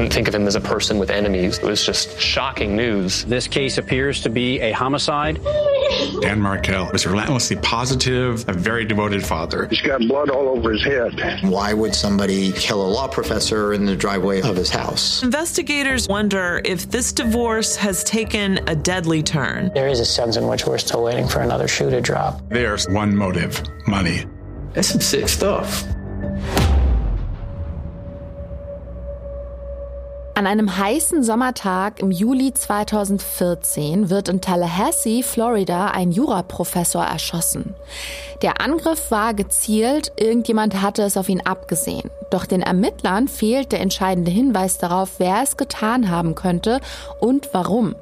didn't think of him as a person with enemies. It was just shocking news. This case appears to be a homicide. Dan Markell was relentlessly positive, a very devoted father. He's got blood all over his head. Why would somebody kill a law professor in the driveway of his house? Investigators wonder if this divorce has taken a deadly turn. There is a sense in which we're still waiting for another shoe to drop. There's one motive money. That's some sick stuff. An einem heißen Sommertag im Juli 2014 wird in Tallahassee, Florida, ein Juraprofessor erschossen. Der Angriff war gezielt, irgendjemand hatte es auf ihn abgesehen. Doch den Ermittlern fehlt der entscheidende Hinweis darauf, wer es getan haben könnte und warum.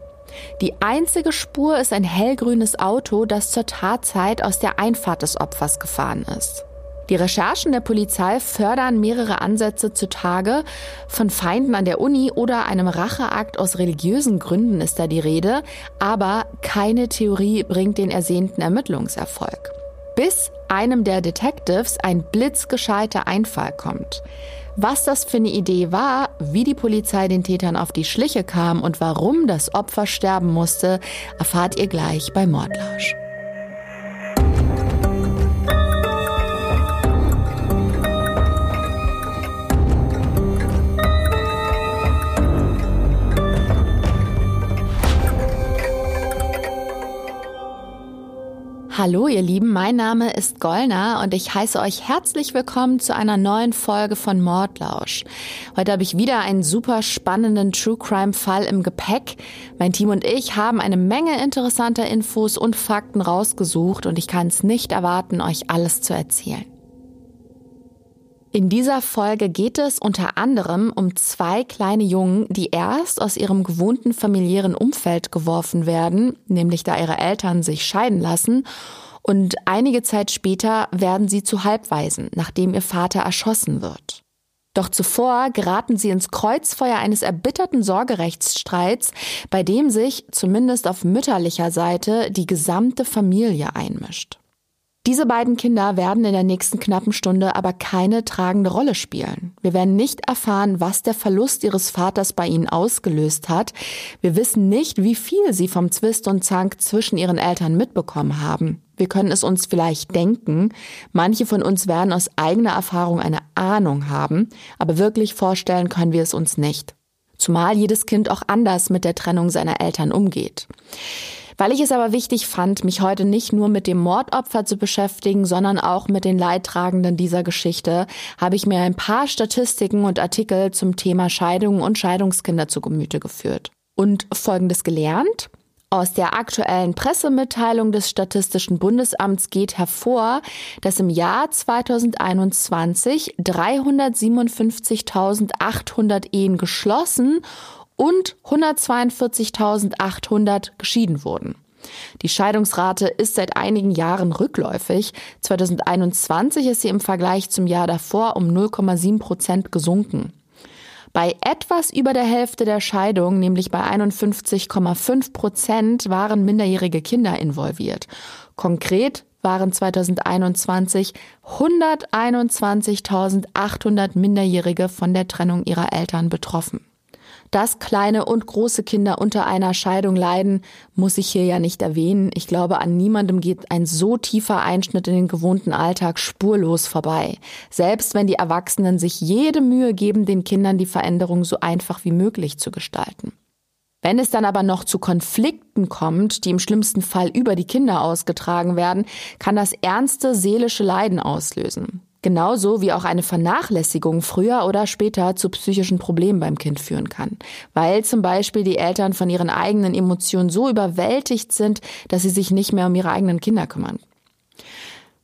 Die einzige Spur ist ein hellgrünes Auto, das zur Tatzeit aus der Einfahrt des Opfers gefahren ist. Die Recherchen der Polizei fördern mehrere Ansätze zutage. Von Feinden an der Uni oder einem Racheakt aus religiösen Gründen ist da die Rede, aber keine Theorie bringt den ersehnten Ermittlungserfolg. Bis einem der Detectives ein blitzgescheiter Einfall kommt. Was das für eine Idee war, wie die Polizei den Tätern auf die Schliche kam und warum das Opfer sterben musste, erfahrt ihr gleich bei Mordlausch. Hallo ihr Lieben, mein Name ist Gollner und ich heiße euch herzlich willkommen zu einer neuen Folge von Mordlausch. Heute habe ich wieder einen super spannenden True Crime Fall im Gepäck. Mein Team und ich haben eine Menge interessanter Infos und Fakten rausgesucht und ich kann es nicht erwarten, euch alles zu erzählen. In dieser Folge geht es unter anderem um zwei kleine Jungen, die erst aus ihrem gewohnten familiären Umfeld geworfen werden, nämlich da ihre Eltern sich scheiden lassen, und einige Zeit später werden sie zu Halbwaisen, nachdem ihr Vater erschossen wird. Doch zuvor geraten sie ins Kreuzfeuer eines erbitterten Sorgerechtsstreits, bei dem sich, zumindest auf mütterlicher Seite, die gesamte Familie einmischt. Diese beiden Kinder werden in der nächsten knappen Stunde aber keine tragende Rolle spielen. Wir werden nicht erfahren, was der Verlust ihres Vaters bei ihnen ausgelöst hat. Wir wissen nicht, wie viel sie vom Zwist und Zank zwischen ihren Eltern mitbekommen haben. Wir können es uns vielleicht denken. Manche von uns werden aus eigener Erfahrung eine Ahnung haben, aber wirklich vorstellen können wir es uns nicht. Zumal jedes Kind auch anders mit der Trennung seiner Eltern umgeht. Weil ich es aber wichtig fand, mich heute nicht nur mit dem Mordopfer zu beschäftigen, sondern auch mit den Leidtragenden dieser Geschichte, habe ich mir ein paar Statistiken und Artikel zum Thema Scheidungen und Scheidungskinder zu Gemüte geführt. Und Folgendes gelernt. Aus der aktuellen Pressemitteilung des Statistischen Bundesamts geht hervor, dass im Jahr 2021 357.800 Ehen geschlossen und 142.800 geschieden wurden. Die Scheidungsrate ist seit einigen Jahren rückläufig. 2021 ist sie im Vergleich zum Jahr davor um 0,7 Prozent gesunken. Bei etwas über der Hälfte der Scheidungen, nämlich bei 51,5 Prozent, waren minderjährige Kinder involviert. Konkret waren 2021 121.800 Minderjährige von der Trennung ihrer Eltern betroffen. Dass kleine und große Kinder unter einer Scheidung leiden, muss ich hier ja nicht erwähnen. Ich glaube, an niemandem geht ein so tiefer Einschnitt in den gewohnten Alltag spurlos vorbei. Selbst wenn die Erwachsenen sich jede Mühe geben, den Kindern die Veränderung so einfach wie möglich zu gestalten. Wenn es dann aber noch zu Konflikten kommt, die im schlimmsten Fall über die Kinder ausgetragen werden, kann das ernste seelische Leiden auslösen. Genauso wie auch eine Vernachlässigung früher oder später zu psychischen Problemen beim Kind führen kann, weil zum Beispiel die Eltern von ihren eigenen Emotionen so überwältigt sind, dass sie sich nicht mehr um ihre eigenen Kinder kümmern.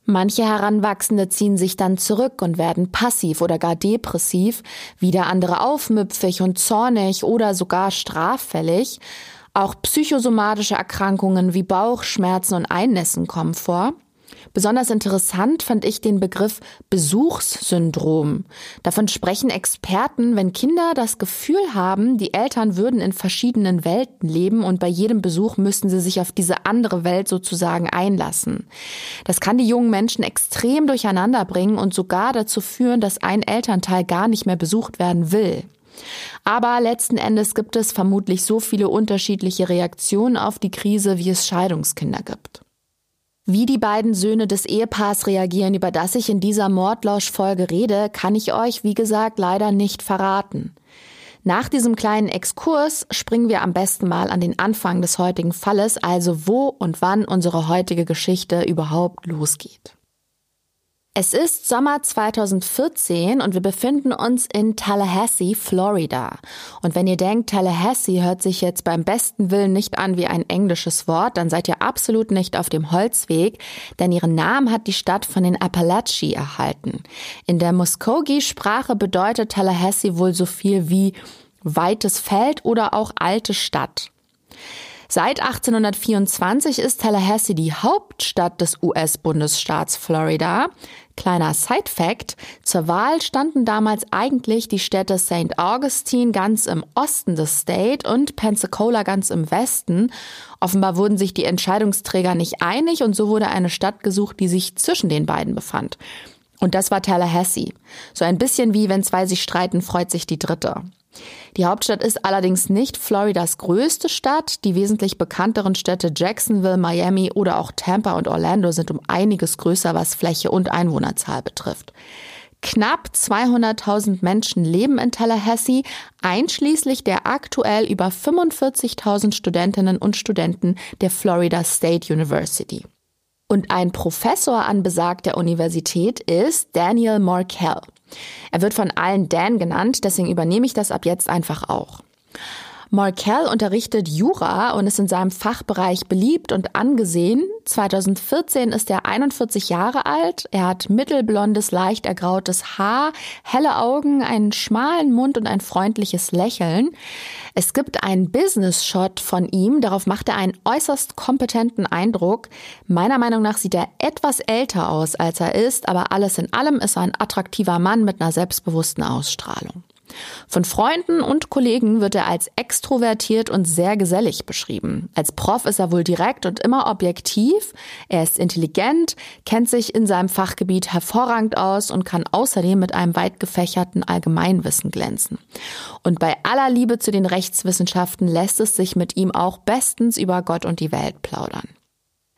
Manche Heranwachsende ziehen sich dann zurück und werden passiv oder gar depressiv, wieder andere aufmüpfig und zornig oder sogar straffällig. Auch psychosomatische Erkrankungen wie Bauchschmerzen und Einnässen kommen vor. Besonders interessant fand ich den Begriff Besuchssyndrom. Davon sprechen Experten, wenn Kinder das Gefühl haben, die Eltern würden in verschiedenen Welten leben und bei jedem Besuch müssten sie sich auf diese andere Welt sozusagen einlassen. Das kann die jungen Menschen extrem durcheinander bringen und sogar dazu führen, dass ein Elternteil gar nicht mehr besucht werden will. Aber letzten Endes gibt es vermutlich so viele unterschiedliche Reaktionen auf die Krise, wie es Scheidungskinder gibt. Wie die beiden Söhne des Ehepaars reagieren, über das ich in dieser Mordlausch-Folge rede, kann ich euch, wie gesagt, leider nicht verraten. Nach diesem kleinen Exkurs springen wir am besten mal an den Anfang des heutigen Falles, also wo und wann unsere heutige Geschichte überhaupt losgeht. Es ist Sommer 2014 und wir befinden uns in Tallahassee, Florida. Und wenn ihr denkt, Tallahassee hört sich jetzt beim besten Willen nicht an wie ein englisches Wort, dann seid ihr absolut nicht auf dem Holzweg, denn ihren Namen hat die Stadt von den Appalachi erhalten. In der Muskogee-Sprache bedeutet Tallahassee wohl so viel wie weites Feld oder auch alte Stadt. Seit 1824 ist Tallahassee die Hauptstadt des US-Bundesstaats Florida. Kleiner Side-Fact: Zur Wahl standen damals eigentlich die Städte St. Augustine ganz im Osten des State und Pensacola ganz im Westen. Offenbar wurden sich die Entscheidungsträger nicht einig und so wurde eine Stadt gesucht, die sich zwischen den beiden befand. Und das war Tallahassee. So ein bisschen wie wenn zwei sich streiten, freut sich die dritte. Die Hauptstadt ist allerdings nicht Floridas größte Stadt. Die wesentlich bekannteren Städte Jacksonville, Miami oder auch Tampa und Orlando sind um einiges größer, was Fläche und Einwohnerzahl betrifft. Knapp 200.000 Menschen leben in Tallahassee, einschließlich der aktuell über 45.000 Studentinnen und Studenten der Florida State University. Und ein Professor an besagter Universität ist Daniel Markell. Er wird von allen Dan genannt, deswegen übernehme ich das ab jetzt einfach auch. Markel unterrichtet Jura und ist in seinem Fachbereich beliebt und angesehen. 2014 ist er 41 Jahre alt. Er hat mittelblondes, leicht ergrautes Haar, helle Augen, einen schmalen Mund und ein freundliches Lächeln. Es gibt einen Business-Shot von ihm. Darauf macht er einen äußerst kompetenten Eindruck. Meiner Meinung nach sieht er etwas älter aus, als er ist, aber alles in allem ist er ein attraktiver Mann mit einer selbstbewussten Ausstrahlung. Von Freunden und Kollegen wird er als extrovertiert und sehr gesellig beschrieben. Als Prof ist er wohl direkt und immer objektiv. Er ist intelligent, kennt sich in seinem Fachgebiet hervorragend aus und kann außerdem mit einem weit gefächerten Allgemeinwissen glänzen. Und bei aller Liebe zu den Rechtswissenschaften lässt es sich mit ihm auch bestens über Gott und die Welt plaudern.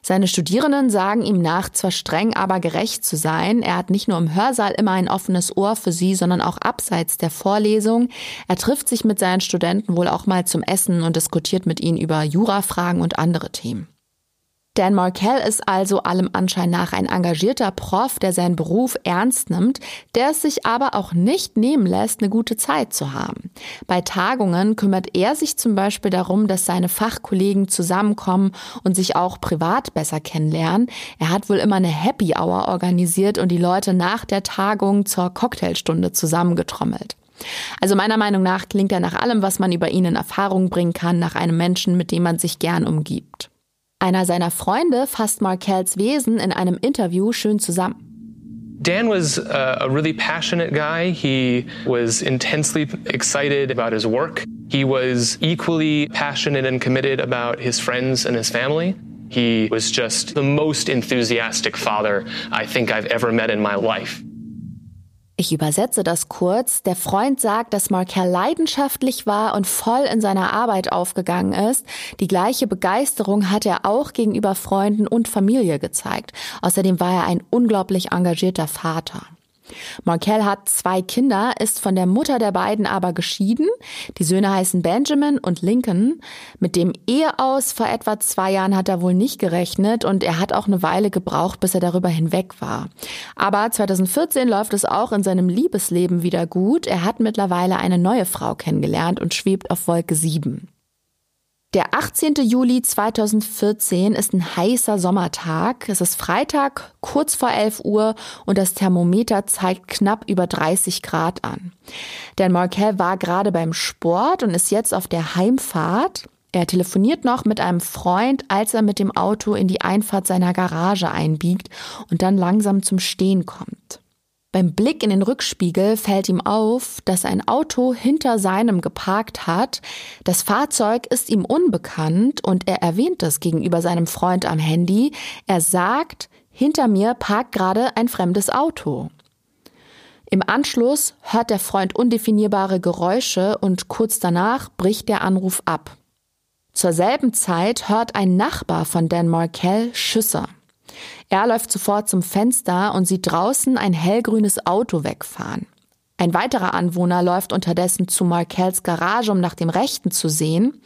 Seine Studierenden sagen ihm nach, zwar streng, aber gerecht zu sein. Er hat nicht nur im Hörsaal immer ein offenes Ohr für sie, sondern auch abseits der Vorlesung. Er trifft sich mit seinen Studenten wohl auch mal zum Essen und diskutiert mit ihnen über Jurafragen und andere Themen. Dan Markell ist also allem Anschein nach ein engagierter Prof, der seinen Beruf ernst nimmt, der es sich aber auch nicht nehmen lässt, eine gute Zeit zu haben. Bei Tagungen kümmert er sich zum Beispiel darum, dass seine Fachkollegen zusammenkommen und sich auch privat besser kennenlernen. Er hat wohl immer eine Happy Hour organisiert und die Leute nach der Tagung zur Cocktailstunde zusammengetrommelt. Also meiner Meinung nach klingt er nach allem, was man über ihn in Erfahrung bringen kann, nach einem Menschen, mit dem man sich gern umgibt. Einer seiner Freunde fasst Markells Wesen in einem Interview schön zusammen. Dan was a, a really passionate guy. He was intensely excited about his work. He was equally passionate and committed about his friends and his family. He was just the most enthusiastic father I think I've ever met in my life. Ich übersetze das kurz. Der Freund sagt, dass Markel leidenschaftlich war und voll in seiner Arbeit aufgegangen ist. Die gleiche Begeisterung hat er auch gegenüber Freunden und Familie gezeigt. Außerdem war er ein unglaublich engagierter Vater. Markel hat zwei Kinder, ist von der Mutter der beiden aber geschieden. Die Söhne heißen Benjamin und Lincoln. Mit dem Eheaus vor etwa zwei Jahren hat er wohl nicht gerechnet und er hat auch eine Weile gebraucht, bis er darüber hinweg war. Aber 2014 läuft es auch in seinem Liebesleben wieder gut. Er hat mittlerweile eine neue Frau kennengelernt und schwebt auf Wolke 7. Der 18. Juli 2014 ist ein heißer Sommertag. Es ist Freitag, kurz vor 11 Uhr und das Thermometer zeigt knapp über 30 Grad an. Denn Markel war gerade beim Sport und ist jetzt auf der Heimfahrt. Er telefoniert noch mit einem Freund, als er mit dem Auto in die Einfahrt seiner Garage einbiegt und dann langsam zum Stehen kommt. Beim Blick in den Rückspiegel fällt ihm auf, dass ein Auto hinter seinem geparkt hat. Das Fahrzeug ist ihm unbekannt und er erwähnt es gegenüber seinem Freund am Handy. Er sagt, hinter mir parkt gerade ein fremdes Auto. Im Anschluss hört der Freund undefinierbare Geräusche und kurz danach bricht der Anruf ab. Zur selben Zeit hört ein Nachbar von Dan Markell Schüsse. Er läuft sofort zum Fenster und sieht draußen ein hellgrünes Auto wegfahren. Ein weiterer Anwohner läuft unterdessen zu Markells Garage, um nach dem Rechten zu sehen,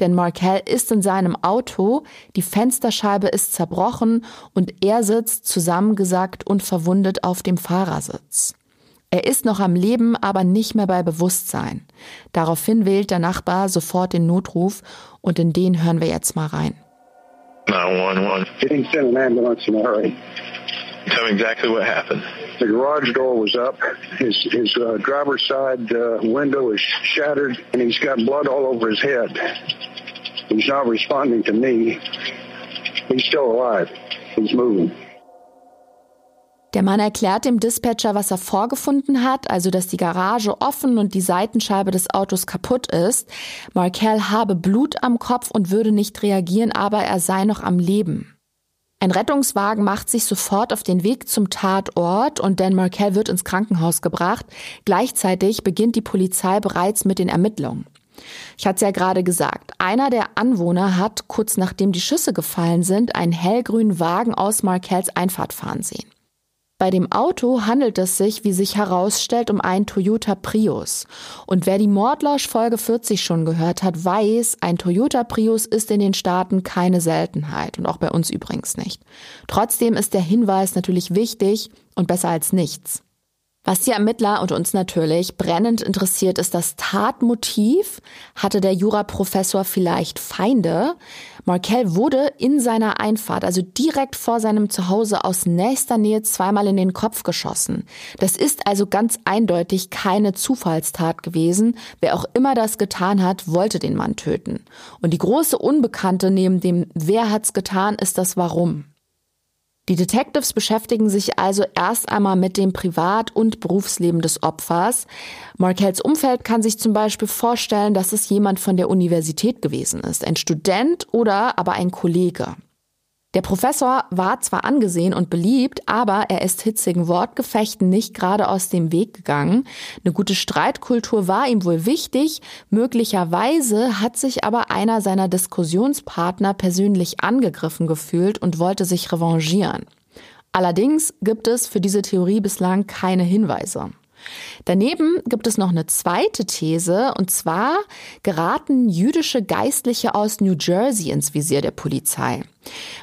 denn Markell ist in seinem Auto, die Fensterscheibe ist zerbrochen und er sitzt zusammengesackt und verwundet auf dem Fahrersitz. Er ist noch am Leben, aber nicht mehr bei Bewusstsein. Daraufhin wählt der Nachbar sofort den Notruf und in den hören wir jetzt mal rein. 911. Getting sent an ambulance in a hurry. Tell me exactly what happened. The garage door was up. His his uh, driver's side uh, window is shattered, and he's got blood all over his head. He's not responding to me. He's still alive. He's moving. Der Mann erklärt dem Dispatcher, was er vorgefunden hat, also dass die Garage offen und die Seitenscheibe des Autos kaputt ist. Markel habe Blut am Kopf und würde nicht reagieren, aber er sei noch am Leben. Ein Rettungswagen macht sich sofort auf den Weg zum Tatort und Dan Markel wird ins Krankenhaus gebracht. Gleichzeitig beginnt die Polizei bereits mit den Ermittlungen. Ich hatte es ja gerade gesagt, einer der Anwohner hat, kurz nachdem die Schüsse gefallen sind, einen hellgrünen Wagen aus Markells Einfahrt fahren sehen. Bei dem Auto handelt es sich, wie sich herausstellt, um einen Toyota Prius. Und wer die Mordlausch Folge 40 schon gehört hat, weiß, ein Toyota Prius ist in den Staaten keine Seltenheit und auch bei uns übrigens nicht. Trotzdem ist der Hinweis natürlich wichtig und besser als nichts. Was die Ermittler und uns natürlich brennend interessiert, ist das Tatmotiv. Hatte der Juraprofessor vielleicht Feinde? Markel wurde in seiner Einfahrt, also direkt vor seinem Zuhause aus nächster Nähe zweimal in den Kopf geschossen. Das ist also ganz eindeutig keine Zufallstat gewesen. Wer auch immer das getan hat, wollte den Mann töten. Und die große Unbekannte neben dem Wer hat's getan, ist das Warum. Die Detectives beschäftigen sich also erst einmal mit dem Privat- und Berufsleben des Opfers. Markells Umfeld kann sich zum Beispiel vorstellen, dass es jemand von der Universität gewesen ist, ein Student oder aber ein Kollege. Der Professor war zwar angesehen und beliebt, aber er ist hitzigen Wortgefechten nicht gerade aus dem Weg gegangen. Eine gute Streitkultur war ihm wohl wichtig. Möglicherweise hat sich aber einer seiner Diskussionspartner persönlich angegriffen gefühlt und wollte sich revanchieren. Allerdings gibt es für diese Theorie bislang keine Hinweise. Daneben gibt es noch eine zweite These, und zwar geraten jüdische Geistliche aus New Jersey ins Visier der Polizei.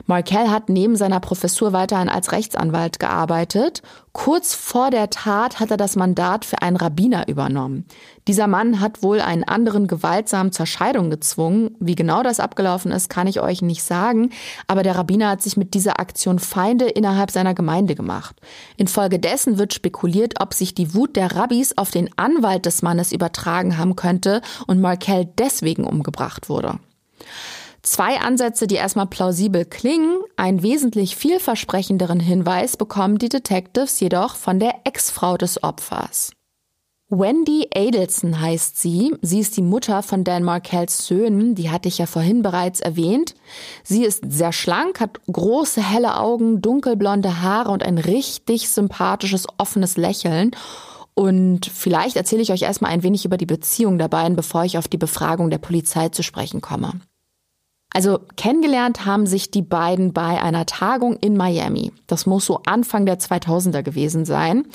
Markel hat neben seiner Professur weiterhin als Rechtsanwalt gearbeitet. Kurz vor der Tat hat er das Mandat für einen Rabbiner übernommen. Dieser Mann hat wohl einen anderen gewaltsam zur Scheidung gezwungen. Wie genau das abgelaufen ist, kann ich euch nicht sagen. Aber der Rabbiner hat sich mit dieser Aktion Feinde innerhalb seiner Gemeinde gemacht. Infolgedessen wird spekuliert, ob sich die Wut der Rabbis auf den Anwalt des Mannes übertragen haben könnte und Markel deswegen umgebracht wurde. Zwei Ansätze, die erstmal plausibel klingen, einen wesentlich vielversprechenderen Hinweis bekommen die Detectives jedoch von der Ex-Frau des Opfers. Wendy Adelson heißt sie. Sie ist die Mutter von Dan Markells Söhnen. Die hatte ich ja vorhin bereits erwähnt. Sie ist sehr schlank, hat große helle Augen, dunkelblonde Haare und ein richtig sympathisches, offenes Lächeln. Und vielleicht erzähle ich euch erstmal ein wenig über die Beziehung der beiden, bevor ich auf die Befragung der Polizei zu sprechen komme. Also kennengelernt haben sich die beiden bei einer Tagung in Miami. Das muss so Anfang der 2000er gewesen sein.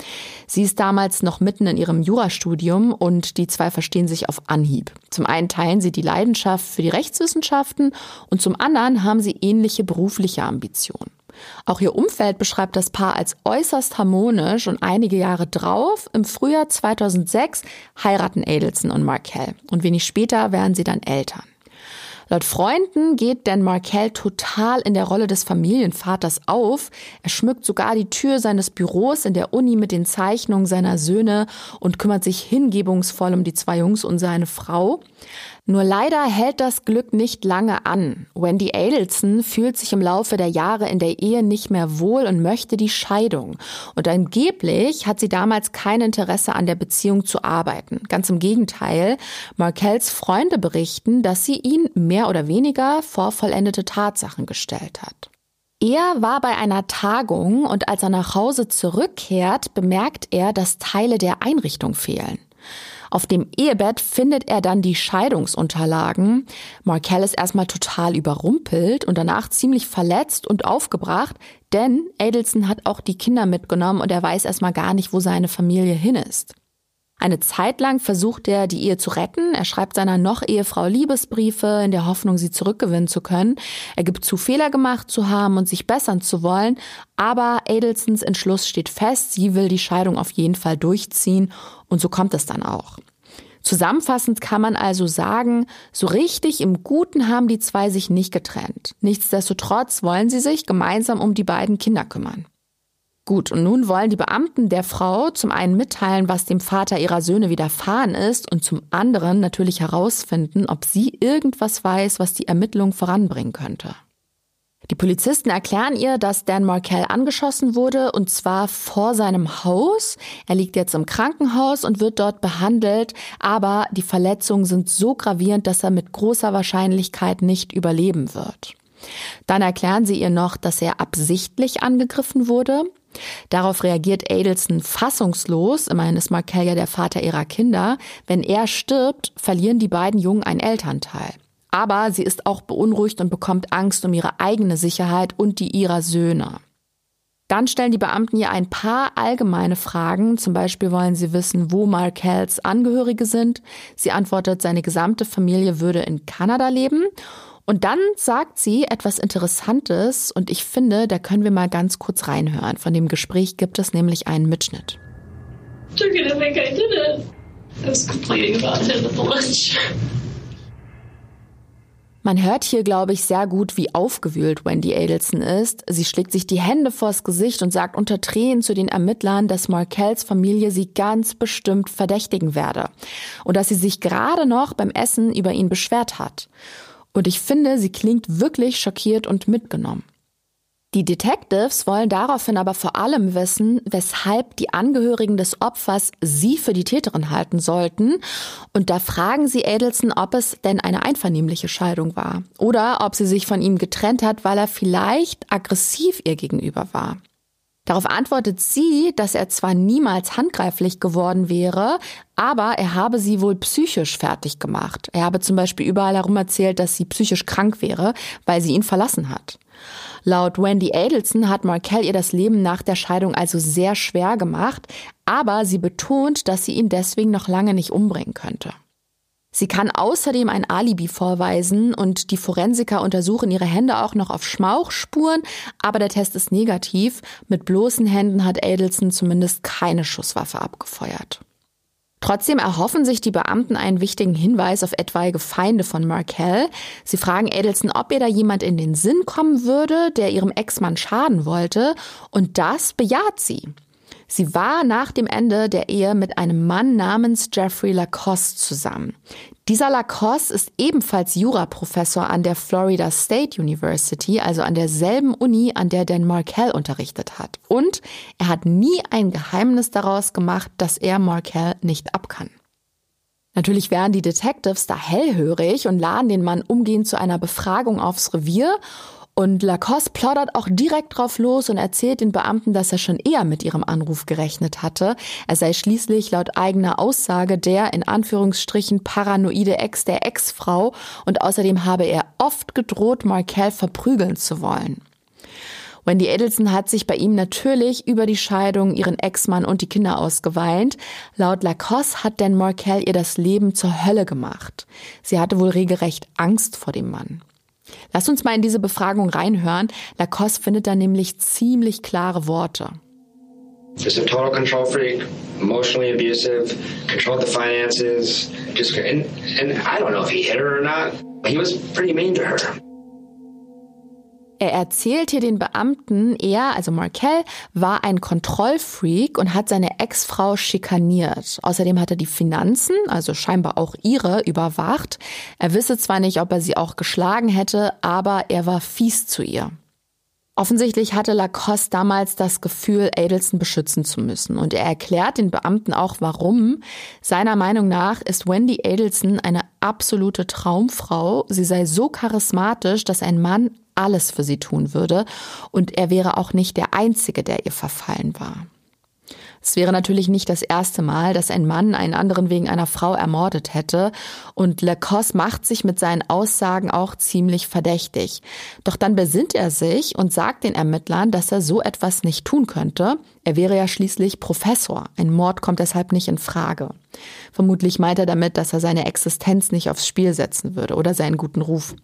Sie ist damals noch mitten in ihrem Jurastudium und die zwei verstehen sich auf Anhieb. Zum einen teilen sie die Leidenschaft für die Rechtswissenschaften und zum anderen haben sie ähnliche berufliche Ambitionen. Auch ihr Umfeld beschreibt das Paar als äußerst harmonisch und einige Jahre drauf, im Frühjahr 2006, heiraten Adelson und Markel und wenig später werden sie dann Eltern. Laut Freunden geht Dan Markel total in der Rolle des Familienvaters auf. Er schmückt sogar die Tür seines Büros in der Uni mit den Zeichnungen seiner Söhne und kümmert sich hingebungsvoll um die zwei Jungs und seine Frau. Nur leider hält das Glück nicht lange an. Wendy Adelson fühlt sich im Laufe der Jahre in der Ehe nicht mehr wohl und möchte die Scheidung. Und angeblich hat sie damals kein Interesse an der Beziehung zu arbeiten. Ganz im Gegenteil, Markells Freunde berichten, dass sie ihn mehr oder weniger vor vollendete Tatsachen gestellt hat. Er war bei einer Tagung und als er nach Hause zurückkehrt, bemerkt er, dass Teile der Einrichtung fehlen. Auf dem Ehebett findet er dann die Scheidungsunterlagen. Markel ist erstmal total überrumpelt und danach ziemlich verletzt und aufgebracht, denn Adelson hat auch die Kinder mitgenommen und er weiß erstmal gar nicht, wo seine Familie hin ist. Eine Zeit lang versucht er, die Ehe zu retten. Er schreibt seiner Noch-Ehefrau Liebesbriefe in der Hoffnung, sie zurückgewinnen zu können. Er gibt zu, Fehler gemacht zu haben und sich bessern zu wollen. Aber Adelsons Entschluss steht fest. Sie will die Scheidung auf jeden Fall durchziehen. Und so kommt es dann auch. Zusammenfassend kann man also sagen, so richtig im Guten haben die zwei sich nicht getrennt. Nichtsdestotrotz wollen sie sich gemeinsam um die beiden Kinder kümmern. Gut, und nun wollen die Beamten der Frau zum einen mitteilen, was dem Vater ihrer Söhne widerfahren ist und zum anderen natürlich herausfinden, ob sie irgendwas weiß, was die Ermittlung voranbringen könnte. Die Polizisten erklären ihr, dass Dan Markel angeschossen wurde und zwar vor seinem Haus. Er liegt jetzt im Krankenhaus und wird dort behandelt, aber die Verletzungen sind so gravierend, dass er mit großer Wahrscheinlichkeit nicht überleben wird. Dann erklären sie ihr noch, dass er absichtlich angegriffen wurde. Darauf reagiert Adelson fassungslos, immerhin ist Markel ja der Vater ihrer Kinder. Wenn er stirbt, verlieren die beiden Jungen einen Elternteil. Aber sie ist auch beunruhigt und bekommt Angst um ihre eigene Sicherheit und die ihrer Söhne. Dann stellen die Beamten ihr ein paar allgemeine Fragen. Zum Beispiel wollen sie wissen, wo Markells Angehörige sind. Sie antwortet, seine gesamte Familie würde in Kanada leben. Und dann sagt sie etwas Interessantes und ich finde, da können wir mal ganz kurz reinhören. Von dem Gespräch gibt es nämlich einen Mitschnitt. Man hört hier, glaube ich, sehr gut, wie aufgewühlt Wendy Adelson ist. Sie schlägt sich die Hände vors Gesicht und sagt unter Tränen zu den Ermittlern, dass Markells Familie sie ganz bestimmt verdächtigen werde und dass sie sich gerade noch beim Essen über ihn beschwert hat. Und ich finde, sie klingt wirklich schockiert und mitgenommen. Die Detectives wollen daraufhin aber vor allem wissen, weshalb die Angehörigen des Opfers sie für die Täterin halten sollten. Und da fragen sie Adelson, ob es denn eine einvernehmliche Scheidung war oder ob sie sich von ihm getrennt hat, weil er vielleicht aggressiv ihr gegenüber war. Darauf antwortet sie, dass er zwar niemals handgreiflich geworden wäre, aber er habe sie wohl psychisch fertig gemacht. Er habe zum Beispiel überall herum erzählt, dass sie psychisch krank wäre, weil sie ihn verlassen hat. Laut Wendy Adelson hat Markel ihr das Leben nach der Scheidung also sehr schwer gemacht, aber sie betont, dass sie ihn deswegen noch lange nicht umbringen könnte. Sie kann außerdem ein Alibi vorweisen und die Forensiker untersuchen ihre Hände auch noch auf Schmauchspuren, aber der Test ist negativ. Mit bloßen Händen hat Adelson zumindest keine Schusswaffe abgefeuert. Trotzdem erhoffen sich die Beamten einen wichtigen Hinweis auf etwaige Feinde von Markel. Sie fragen Adelson, ob ihr da jemand in den Sinn kommen würde, der ihrem Ex-Mann schaden wollte, und das bejaht sie. Sie war nach dem Ende der Ehe mit einem Mann namens Jeffrey Lacoste zusammen. Dieser Lacoste ist ebenfalls Juraprofessor an der Florida State University, also an derselben Uni, an der Dan Markel unterrichtet hat. Und er hat nie ein Geheimnis daraus gemacht, dass er Markel nicht abkann. Natürlich werden die Detectives da hellhörig und laden den Mann umgehend zu einer Befragung aufs Revier und Lacoste plaudert auch direkt drauf los und erzählt den Beamten, dass er schon eher mit ihrem Anruf gerechnet hatte. Er sei schließlich laut eigener Aussage der in Anführungsstrichen paranoide Ex der Ex-Frau und außerdem habe er oft gedroht, Markel verprügeln zu wollen. Wendy Edelson hat sich bei ihm natürlich über die Scheidung, ihren Ex-Mann und die Kinder ausgeweint. Laut Lacoste hat Dan Markel ihr das Leben zur Hölle gemacht. Sie hatte wohl regelrecht Angst vor dem Mann. Lass uns mal in diese Befragung reinhören. Lacoste findet da nämlich ziemlich klare Worte. Just a total control freak, emotionally abusive, controlled the finances, just and, and I don't know if he hit her or not. He was pretty mean to her. Er erzählt hier den Beamten, er, also Markel, war ein Kontrollfreak und hat seine Ex-Frau schikaniert. Außerdem hat er die Finanzen, also scheinbar auch ihre, überwacht. Er wisse zwar nicht, ob er sie auch geschlagen hätte, aber er war fies zu ihr. Offensichtlich hatte Lacoste damals das Gefühl, Adelson beschützen zu müssen. Und er erklärt den Beamten auch, warum. Seiner Meinung nach ist Wendy Adelson eine absolute Traumfrau. Sie sei so charismatisch, dass ein Mann alles für sie tun würde und er wäre auch nicht der Einzige, der ihr verfallen war. Es wäre natürlich nicht das erste Mal, dass ein Mann einen anderen wegen einer Frau ermordet hätte und Lacoste macht sich mit seinen Aussagen auch ziemlich verdächtig. Doch dann besinnt er sich und sagt den Ermittlern, dass er so etwas nicht tun könnte. Er wäre ja schließlich Professor. Ein Mord kommt deshalb nicht in Frage. Vermutlich meint er damit, dass er seine Existenz nicht aufs Spiel setzen würde oder seinen guten Ruf.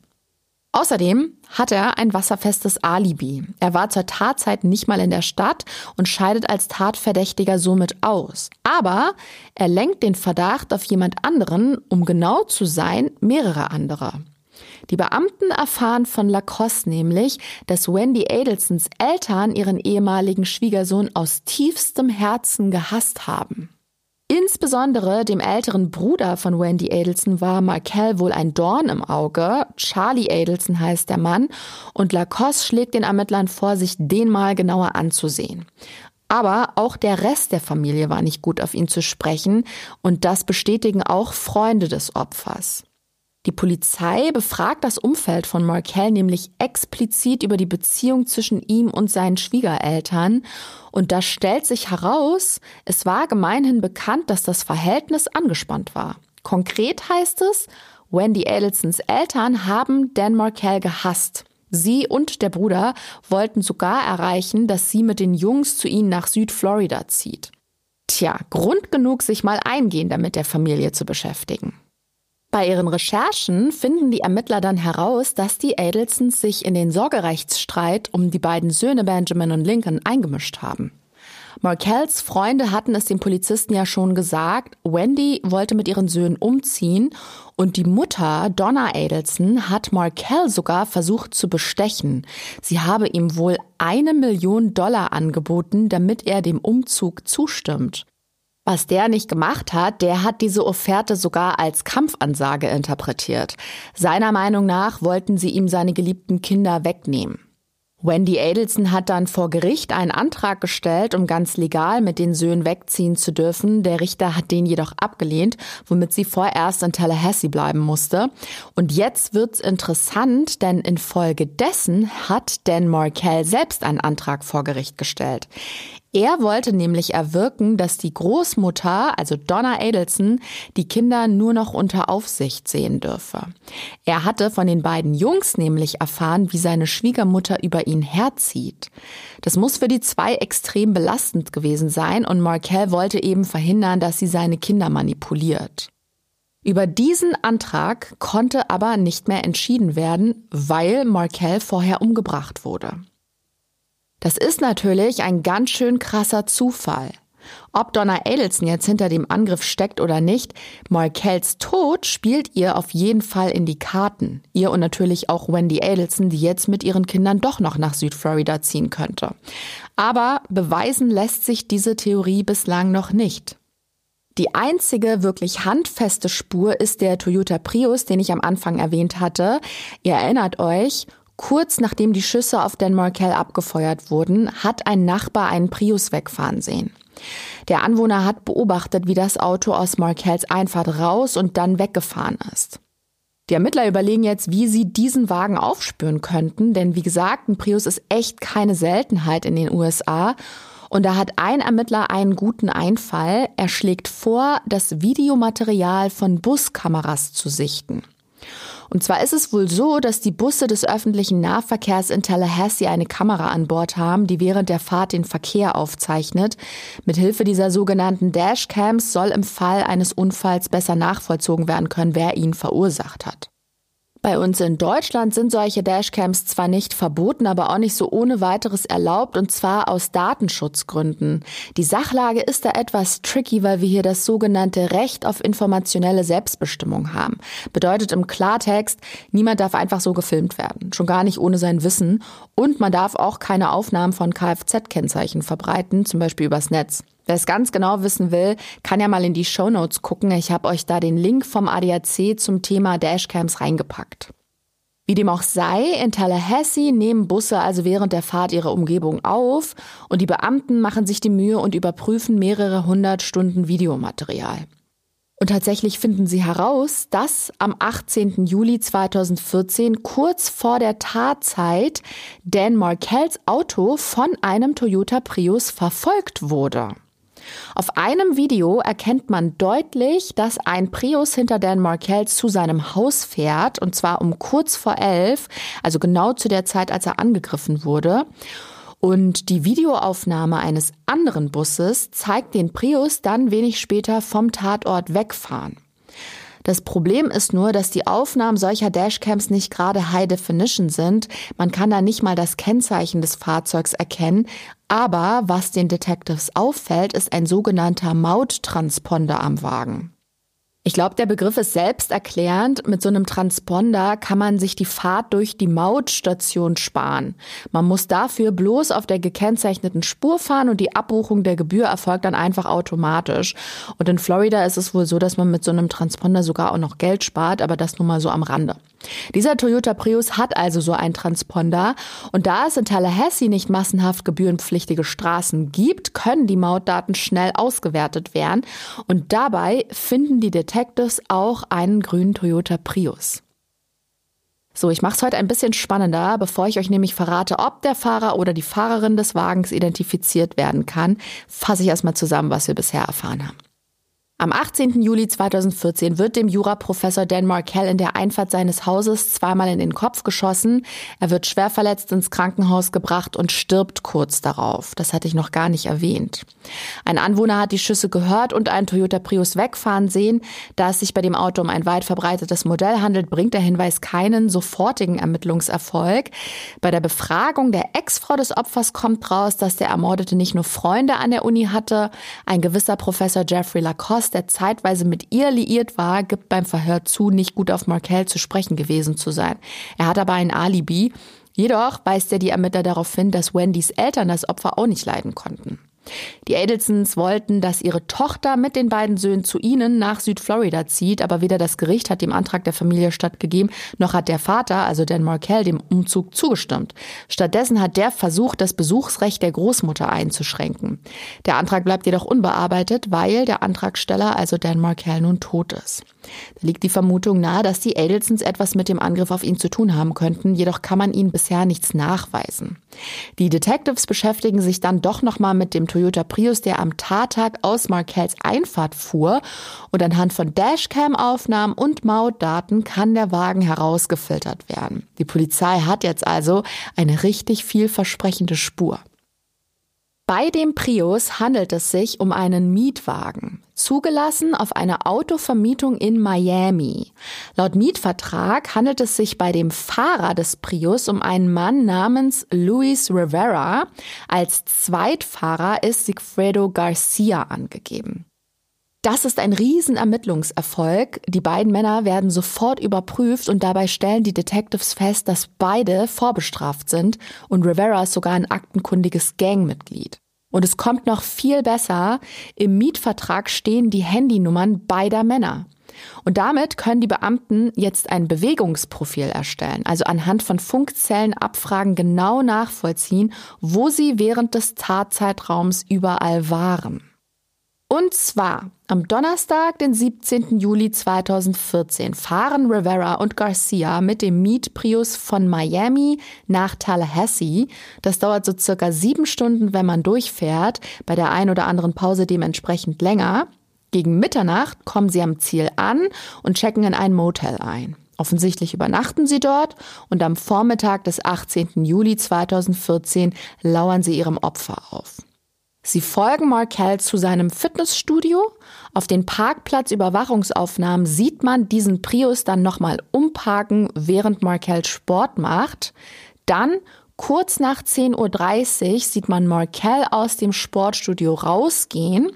Außerdem hat er ein wasserfestes Alibi. Er war zur Tatzeit nicht mal in der Stadt und scheidet als Tatverdächtiger somit aus. Aber er lenkt den Verdacht auf jemand anderen, um genau zu sein, mehrere andere. Die Beamten erfahren von Lacoste nämlich, dass Wendy Adelsons Eltern ihren ehemaligen Schwiegersohn aus tiefstem Herzen gehasst haben. Insbesondere dem älteren Bruder von Wendy Adelson war Markel wohl ein Dorn im Auge. Charlie Adelson heißt der Mann und Lacoste schlägt den Ermittlern vor, sich den mal genauer anzusehen. Aber auch der Rest der Familie war nicht gut auf ihn zu sprechen und das bestätigen auch Freunde des Opfers. Die Polizei befragt das Umfeld von Markel nämlich explizit über die Beziehung zwischen ihm und seinen Schwiegereltern. Und da stellt sich heraus, es war gemeinhin bekannt, dass das Verhältnis angespannt war. Konkret heißt es, Wendy Adelsons Eltern haben Dan Markel gehasst. Sie und der Bruder wollten sogar erreichen, dass sie mit den Jungs zu ihnen nach Südflorida zieht. Tja, Grund genug, sich mal eingehender mit der Familie zu beschäftigen. Bei ihren Recherchen finden die Ermittler dann heraus, dass die Adelsons sich in den Sorgerechtsstreit um die beiden Söhne Benjamin und Lincoln eingemischt haben. Markells Freunde hatten es dem Polizisten ja schon gesagt, Wendy wollte mit ihren Söhnen umziehen und die Mutter, Donna Adelson, hat Markel sogar versucht zu bestechen. Sie habe ihm wohl eine Million Dollar angeboten, damit er dem Umzug zustimmt. Was der nicht gemacht hat, der hat diese Offerte sogar als Kampfansage interpretiert. Seiner Meinung nach wollten sie ihm seine geliebten Kinder wegnehmen. Wendy Adelson hat dann vor Gericht einen Antrag gestellt, um ganz legal mit den Söhnen wegziehen zu dürfen. Der Richter hat den jedoch abgelehnt, womit sie vorerst in Tallahassee bleiben musste. Und jetzt wird's interessant, denn infolgedessen hat Dan Markel selbst einen Antrag vor Gericht gestellt. Er wollte nämlich erwirken, dass die Großmutter, also Donna Adelson, die Kinder nur noch unter Aufsicht sehen dürfe. Er hatte von den beiden Jungs nämlich erfahren, wie seine Schwiegermutter über ihn herzieht. Das muss für die zwei extrem belastend gewesen sein und Markel wollte eben verhindern, dass sie seine Kinder manipuliert. Über diesen Antrag konnte aber nicht mehr entschieden werden, weil Markel vorher umgebracht wurde. Das ist natürlich ein ganz schön krasser Zufall. Ob Donna Adelson jetzt hinter dem Angriff steckt oder nicht, Markells Tod spielt ihr auf jeden Fall in die Karten. Ihr und natürlich auch Wendy Adelson, die jetzt mit ihren Kindern doch noch nach Südflorida ziehen könnte. Aber beweisen lässt sich diese Theorie bislang noch nicht. Die einzige wirklich handfeste Spur ist der Toyota Prius, den ich am Anfang erwähnt hatte. Ihr erinnert euch, Kurz nachdem die Schüsse auf Dan Markel abgefeuert wurden, hat ein Nachbar einen Prius wegfahren sehen. Der Anwohner hat beobachtet, wie das Auto aus Markells Einfahrt raus und dann weggefahren ist. Die Ermittler überlegen jetzt, wie sie diesen Wagen aufspüren könnten, denn wie gesagt, ein Prius ist echt keine Seltenheit in den USA. Und da hat ein Ermittler einen guten Einfall. Er schlägt vor, das Videomaterial von Buskameras zu sichten. Und zwar ist es wohl so, dass die Busse des öffentlichen Nahverkehrs in Tallahassee eine Kamera an Bord haben, die während der Fahrt den Verkehr aufzeichnet. Mithilfe dieser sogenannten Dashcams soll im Fall eines Unfalls besser nachvollzogen werden können, wer ihn verursacht hat. Bei uns in Deutschland sind solche Dashcams zwar nicht verboten, aber auch nicht so ohne weiteres erlaubt und zwar aus Datenschutzgründen. Die Sachlage ist da etwas tricky, weil wir hier das sogenannte Recht auf informationelle Selbstbestimmung haben. Bedeutet im Klartext, niemand darf einfach so gefilmt werden, schon gar nicht ohne sein Wissen und man darf auch keine Aufnahmen von Kfz-Kennzeichen verbreiten, zum Beispiel übers Netz. Wer es ganz genau wissen will, kann ja mal in die Show Notes gucken. Ich habe euch da den Link vom ADAC zum Thema Dashcams reingepackt. Wie dem auch sei, in Tallahassee nehmen Busse also während der Fahrt ihre Umgebung auf und die Beamten machen sich die Mühe und überprüfen mehrere hundert Stunden Videomaterial. Und tatsächlich finden sie heraus, dass am 18. Juli 2014, kurz vor der Tatzeit, Dan Markells Auto von einem Toyota Prius verfolgt wurde. Auf einem Video erkennt man deutlich, dass ein Prius hinter Dan Markel zu seinem Haus fährt, und zwar um kurz vor elf, also genau zu der Zeit, als er angegriffen wurde. Und die Videoaufnahme eines anderen Busses zeigt den Prius dann wenig später vom Tatort wegfahren. Das Problem ist nur, dass die Aufnahmen solcher Dashcams nicht gerade High Definition sind. Man kann da nicht mal das Kennzeichen des Fahrzeugs erkennen. Aber was den Detectives auffällt, ist ein sogenannter Mauttransponder am Wagen. Ich glaube, der Begriff ist selbsterklärend. Mit so einem Transponder kann man sich die Fahrt durch die Mautstation sparen. Man muss dafür bloß auf der gekennzeichneten Spur fahren und die Abbuchung der Gebühr erfolgt dann einfach automatisch. Und in Florida ist es wohl so, dass man mit so einem Transponder sogar auch noch Geld spart, aber das nur mal so am Rande. Dieser Toyota Prius hat also so einen Transponder und da es in Tallahassee nicht massenhaft gebührenpflichtige Straßen gibt, können die Mautdaten schnell ausgewertet werden und dabei finden die Detectives auch einen grünen Toyota Prius. So, ich mache es heute ein bisschen spannender, bevor ich euch nämlich verrate, ob der Fahrer oder die Fahrerin des Wagens identifiziert werden kann, fasse ich erstmal zusammen, was wir bisher erfahren haben. Am 18. Juli 2014 wird dem Juraprofessor Dan Markell in der Einfahrt seines Hauses zweimal in den Kopf geschossen. Er wird schwer verletzt ins Krankenhaus gebracht und stirbt kurz darauf. Das hatte ich noch gar nicht erwähnt. Ein Anwohner hat die Schüsse gehört und einen Toyota Prius wegfahren sehen. Da es sich bei dem Auto um ein weit verbreitetes Modell handelt, bringt der Hinweis keinen sofortigen Ermittlungserfolg. Bei der Befragung der Ex-Frau des Opfers kommt raus, dass der Ermordete nicht nur Freunde an der Uni hatte. Ein gewisser Professor Jeffrey Lacoste der zeitweise mit ihr liiert war, gibt beim Verhör zu, nicht gut auf Markel zu sprechen gewesen zu sein. Er hat aber ein Alibi. Jedoch weist er die Ermittler darauf hin, dass Wendys Eltern das Opfer auch nicht leiden konnten. Die Adelsons wollten, dass ihre Tochter mit den beiden Söhnen zu ihnen nach Südflorida zieht, aber weder das Gericht hat dem Antrag der Familie stattgegeben, noch hat der Vater, also Dan Markell, dem Umzug zugestimmt. Stattdessen hat der versucht, das Besuchsrecht der Großmutter einzuschränken. Der Antrag bleibt jedoch unbearbeitet, weil der Antragsteller, also Dan Markell, nun tot ist. Da liegt die Vermutung nahe, dass die Adelsons etwas mit dem Angriff auf ihn zu tun haben könnten, jedoch kann man ihnen bisher nichts nachweisen. Die Detectives beschäftigen sich dann doch nochmal mit dem Toyota Prius, der am Tattag aus Markells Einfahrt fuhr und anhand von Dashcam-Aufnahmen und Mautdaten kann der Wagen herausgefiltert werden. Die Polizei hat jetzt also eine richtig vielversprechende Spur. Bei dem Prius handelt es sich um einen Mietwagen, zugelassen auf einer Autovermietung in Miami. Laut Mietvertrag handelt es sich bei dem Fahrer des Prius um einen Mann namens Luis Rivera. Als Zweitfahrer ist Sigfredo Garcia angegeben. Das ist ein Riesenermittlungserfolg. Die beiden Männer werden sofort überprüft und dabei stellen die Detectives fest, dass beide vorbestraft sind und Rivera ist sogar ein aktenkundiges Gangmitglied. Und es kommt noch viel besser, im Mietvertrag stehen die Handynummern beider Männer. Und damit können die Beamten jetzt ein Bewegungsprofil erstellen, also anhand von Funkzellenabfragen genau nachvollziehen, wo sie während des Tatzeitraums überall waren. Und zwar am Donnerstag, den 17. Juli 2014, fahren Rivera und Garcia mit dem Meet Prius von Miami nach Tallahassee. Das dauert so circa sieben Stunden, wenn man durchfährt, bei der ein oder anderen Pause dementsprechend länger. Gegen Mitternacht kommen sie am Ziel an und checken in ein Motel ein. Offensichtlich übernachten sie dort und am Vormittag des 18. Juli 2014 lauern sie ihrem Opfer auf. Sie folgen Markel zu seinem Fitnessstudio. Auf den Parkplatzüberwachungsaufnahmen sieht man diesen Prius dann nochmal umparken, während Markel Sport macht. Dann kurz nach 10.30 Uhr sieht man Markel aus dem Sportstudio rausgehen.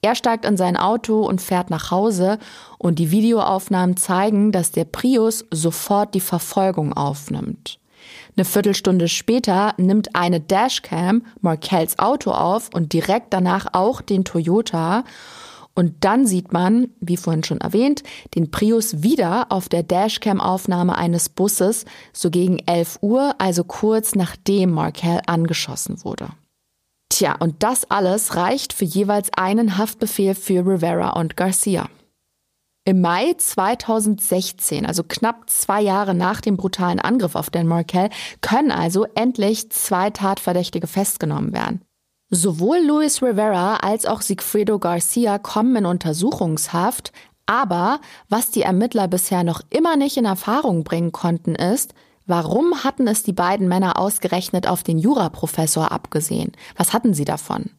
Er steigt in sein Auto und fährt nach Hause und die Videoaufnahmen zeigen, dass der Prius sofort die Verfolgung aufnimmt. Eine Viertelstunde später nimmt eine Dashcam Markells Auto auf und direkt danach auch den Toyota. Und dann sieht man, wie vorhin schon erwähnt, den Prius wieder auf der Dashcam-Aufnahme eines Busses, so gegen 11 Uhr, also kurz nachdem Markel angeschossen wurde. Tja, und das alles reicht für jeweils einen Haftbefehl für Rivera und Garcia. Im Mai 2016, also knapp zwei Jahre nach dem brutalen Angriff auf Dan Markel, können also endlich zwei Tatverdächtige festgenommen werden. Sowohl Luis Rivera als auch Sigfredo Garcia kommen in Untersuchungshaft, aber was die Ermittler bisher noch immer nicht in Erfahrung bringen konnten, ist, Warum hatten es die beiden Männer ausgerechnet auf den Juraprofessor abgesehen? Was hatten sie davon?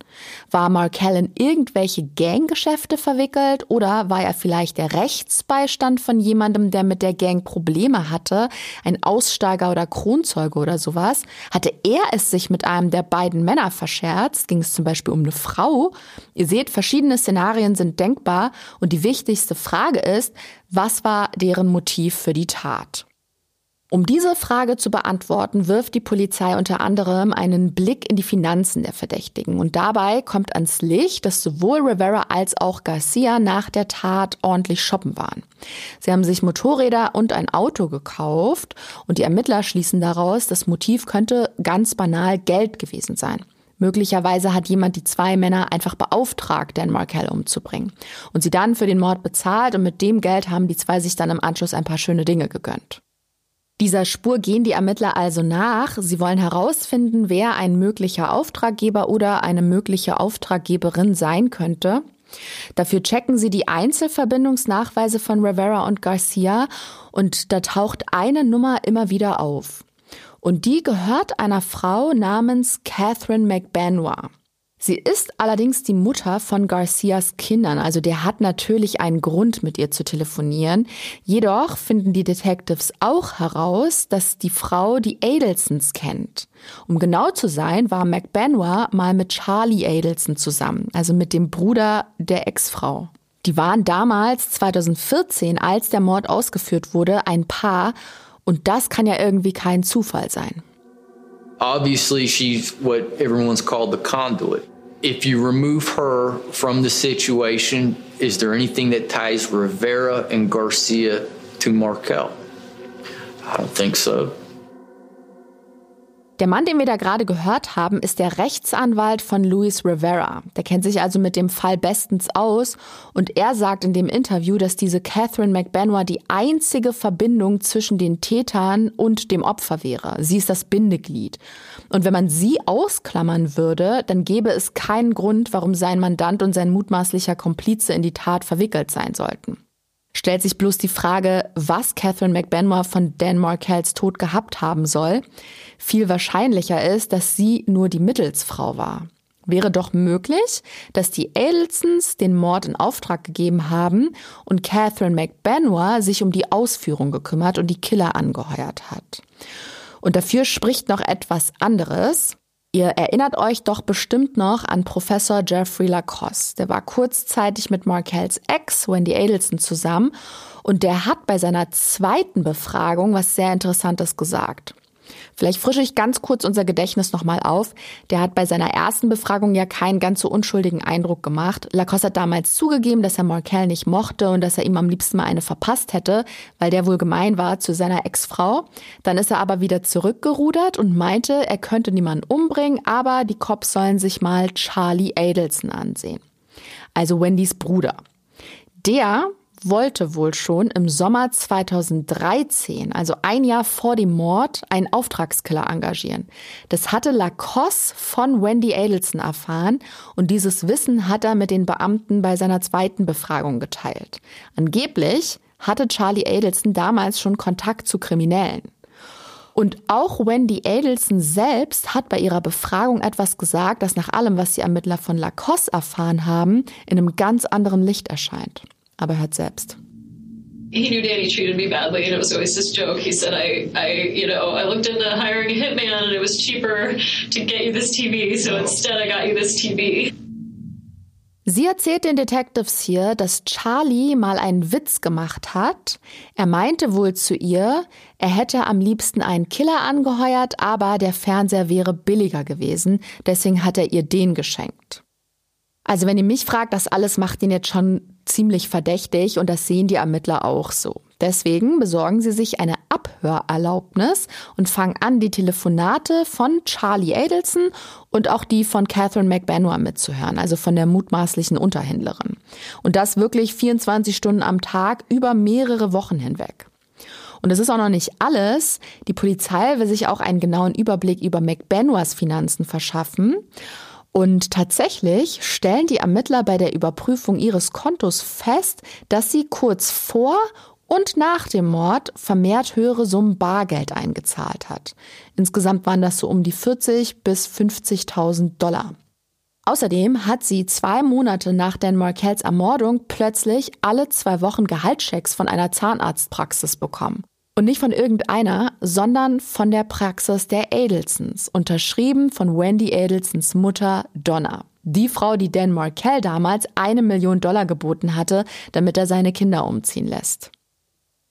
War Markel in irgendwelche Ganggeschäfte verwickelt oder war er vielleicht der Rechtsbeistand von jemandem, der mit der Gang Probleme hatte, ein Aussteiger oder Kronzeuge oder sowas? Hatte er es sich mit einem der beiden Männer verscherzt? Ging es zum Beispiel um eine Frau? Ihr seht, verschiedene Szenarien sind denkbar und die wichtigste Frage ist, was war deren Motiv für die Tat? Um diese Frage zu beantworten, wirft die Polizei unter anderem einen Blick in die Finanzen der Verdächtigen. Und dabei kommt ans Licht, dass sowohl Rivera als auch Garcia nach der Tat ordentlich shoppen waren. Sie haben sich Motorräder und ein Auto gekauft und die Ermittler schließen daraus, das Motiv könnte ganz banal Geld gewesen sein. Möglicherweise hat jemand die zwei Männer einfach beauftragt, Dan Markel umzubringen und sie dann für den Mord bezahlt und mit dem Geld haben die zwei sich dann im Anschluss ein paar schöne Dinge gegönnt. Dieser Spur gehen die Ermittler also nach. Sie wollen herausfinden, wer ein möglicher Auftraggeber oder eine mögliche Auftraggeberin sein könnte. Dafür checken sie die Einzelverbindungsnachweise von Rivera und Garcia und da taucht eine Nummer immer wieder auf. Und die gehört einer Frau namens Catherine McBenoit. Sie ist allerdings die Mutter von Garcias Kindern, also der hat natürlich einen Grund, mit ihr zu telefonieren. Jedoch finden die Detectives auch heraus, dass die Frau die Adelsons kennt. Um genau zu sein, war McBenoit mal mit Charlie Adelson zusammen, also mit dem Bruder der Ex-Frau. Die waren damals 2014, als der Mord ausgeführt wurde, ein Paar und das kann ja irgendwie kein Zufall sein. Obviously, she's what everyone's called the conduit. If you remove her from the situation, is there anything that ties Rivera and Garcia to Markel? I don't think so. Der Mann, den wir da gerade gehört haben, ist der Rechtsanwalt von Luis Rivera. Der kennt sich also mit dem Fall bestens aus und er sagt in dem Interview, dass diese Catherine McBenoit die einzige Verbindung zwischen den Tätern und dem Opfer wäre. Sie ist das Bindeglied. Und wenn man sie ausklammern würde, dann gäbe es keinen Grund, warum sein Mandant und sein mutmaßlicher Komplize in die Tat verwickelt sein sollten stellt sich bloß die Frage, was Catherine McBenoit von Dan Markells Tod gehabt haben soll. Viel wahrscheinlicher ist, dass sie nur die Mittelsfrau war. Wäre doch möglich, dass die Adelsons den Mord in Auftrag gegeben haben und Catherine McBenoit sich um die Ausführung gekümmert und die Killer angeheuert hat. Und dafür spricht noch etwas anderes. Ihr erinnert euch doch bestimmt noch an Professor Jeffrey Lacoste. Der war kurzzeitig mit Markells Ex, Wendy Adelson, zusammen und der hat bei seiner zweiten Befragung was sehr Interessantes gesagt. Vielleicht frische ich ganz kurz unser Gedächtnis nochmal auf. Der hat bei seiner ersten Befragung ja keinen ganz so unschuldigen Eindruck gemacht. Lacoste hat damals zugegeben, dass er Markel nicht mochte und dass er ihm am liebsten mal eine verpasst hätte, weil der wohl gemein war zu seiner Ex-Frau. Dann ist er aber wieder zurückgerudert und meinte, er könnte niemanden umbringen, aber die Cops sollen sich mal Charlie Adelson ansehen. Also Wendys Bruder. Der wollte wohl schon im Sommer 2013, also ein Jahr vor dem Mord, einen Auftragskiller engagieren. Das hatte Lacoste von Wendy Adelson erfahren und dieses Wissen hat er mit den Beamten bei seiner zweiten Befragung geteilt. Angeblich hatte Charlie Adelson damals schon Kontakt zu Kriminellen. Und auch Wendy Adelson selbst hat bei ihrer Befragung etwas gesagt, das nach allem, was die Ermittler von Lacoste erfahren haben, in einem ganz anderen Licht erscheint aber hört selbst. He knew Danny treated me badly, and it was always this joke. He said, "I, I, you know, I looked into hiring a hitman, and it was cheaper to get you this TV, so instead I got you this TV." Sie erzählt den Detectives hier, dass Charlie mal einen Witz gemacht hat. Er meinte wohl zu ihr, er hätte am liebsten einen Killer angeheuert, aber der Fernseher wäre billiger gewesen, deswegen hat er ihr den geschenkt. Also wenn ihr mich fragt, das alles macht ihn jetzt schon ziemlich verdächtig und das sehen die Ermittler auch so. Deswegen besorgen sie sich eine Ab Abhörerlaubnis und fangen an, die Telefonate von Charlie Adelson und auch die von Catherine McBenoa mitzuhören, also von der mutmaßlichen Unterhändlerin. Und das wirklich 24 Stunden am Tag über mehrere Wochen hinweg. Und es ist auch noch nicht alles. Die Polizei will sich auch einen genauen Überblick über McBenoas Finanzen verschaffen. Und tatsächlich stellen die Ermittler bei der Überprüfung ihres Kontos fest, dass sie kurz vor und nach dem Mord vermehrt höhere Summen Bargeld eingezahlt hat. Insgesamt waren das so um die 40 bis 50.000 Dollar. Außerdem hat sie zwei Monate nach Dan Markells Ermordung plötzlich alle zwei Wochen Gehaltschecks von einer Zahnarztpraxis bekommen. Und nicht von irgendeiner, sondern von der Praxis der Adelsons, unterschrieben von Wendy Adelsons Mutter Donna. Die Frau, die Dan Markell damals eine Million Dollar geboten hatte, damit er seine Kinder umziehen lässt.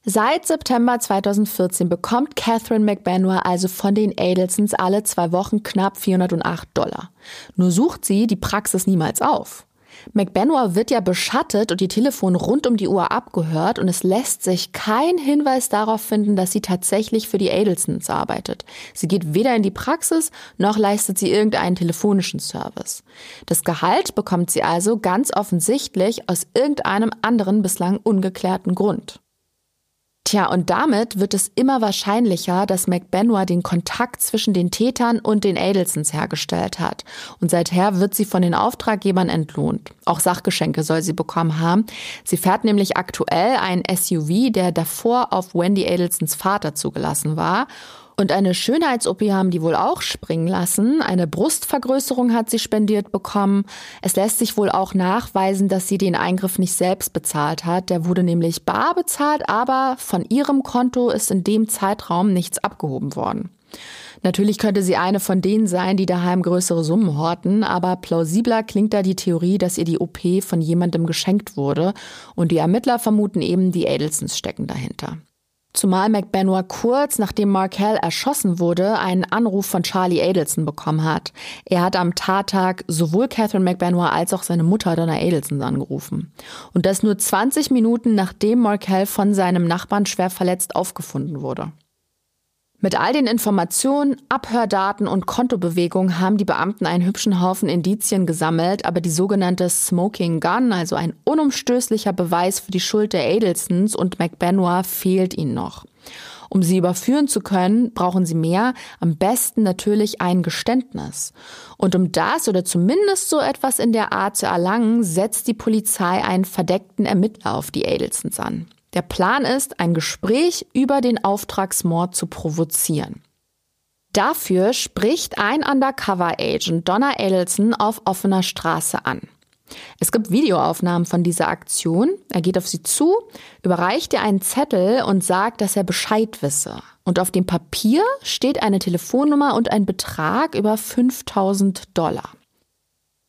Seit September 2014 bekommt Catherine McBenoa also von den Adelsons alle zwei Wochen knapp 408 Dollar. Nur sucht sie die Praxis niemals auf. McBenoa wird ja beschattet und die Telefone rund um die Uhr abgehört und es lässt sich kein Hinweis darauf finden, dass sie tatsächlich für die Adelsons arbeitet. Sie geht weder in die Praxis noch leistet sie irgendeinen telefonischen Service. Das Gehalt bekommt sie also ganz offensichtlich aus irgendeinem anderen bislang ungeklärten Grund. Tja, und damit wird es immer wahrscheinlicher, dass McBenoa den Kontakt zwischen den Tätern und den Adelsons hergestellt hat. Und seither wird sie von den Auftraggebern entlohnt. Auch Sachgeschenke soll sie bekommen haben. Sie fährt nämlich aktuell ein SUV, der davor auf Wendy Adelsons Vater zugelassen war. Und eine Schönheits-OP haben die wohl auch springen lassen. Eine Brustvergrößerung hat sie spendiert bekommen. Es lässt sich wohl auch nachweisen, dass sie den Eingriff nicht selbst bezahlt hat. Der wurde nämlich bar bezahlt, aber von ihrem Konto ist in dem Zeitraum nichts abgehoben worden. Natürlich könnte sie eine von denen sein, die daheim größere Summen horten, aber plausibler klingt da die Theorie, dass ihr die OP von jemandem geschenkt wurde und die Ermittler vermuten eben, die Adelsons stecken dahinter. Zumal McBenoa kurz nachdem Markel erschossen wurde, einen Anruf von Charlie Adelson bekommen hat. Er hat am Tattag sowohl Catherine McBenoa als auch seine Mutter Donna Adelson angerufen. Und das nur 20 Minuten nachdem Markel von seinem Nachbarn schwer verletzt aufgefunden wurde. Mit all den Informationen, Abhördaten und Kontobewegungen haben die Beamten einen hübschen Haufen Indizien gesammelt, aber die sogenannte Smoking Gun, also ein unumstößlicher Beweis für die Schuld der Adelsons und McBenoa, fehlt ihnen noch. Um sie überführen zu können, brauchen sie mehr, am besten natürlich ein Geständnis. Und um das oder zumindest so etwas in der Art zu erlangen, setzt die Polizei einen verdeckten Ermittler auf die Adelsons an. Der Plan ist, ein Gespräch über den Auftragsmord zu provozieren. Dafür spricht ein Undercover-Agent Donna Adelson auf offener Straße an. Es gibt Videoaufnahmen von dieser Aktion. Er geht auf sie zu, überreicht ihr einen Zettel und sagt, dass er Bescheid wisse. Und auf dem Papier steht eine Telefonnummer und ein Betrag über 5000 Dollar.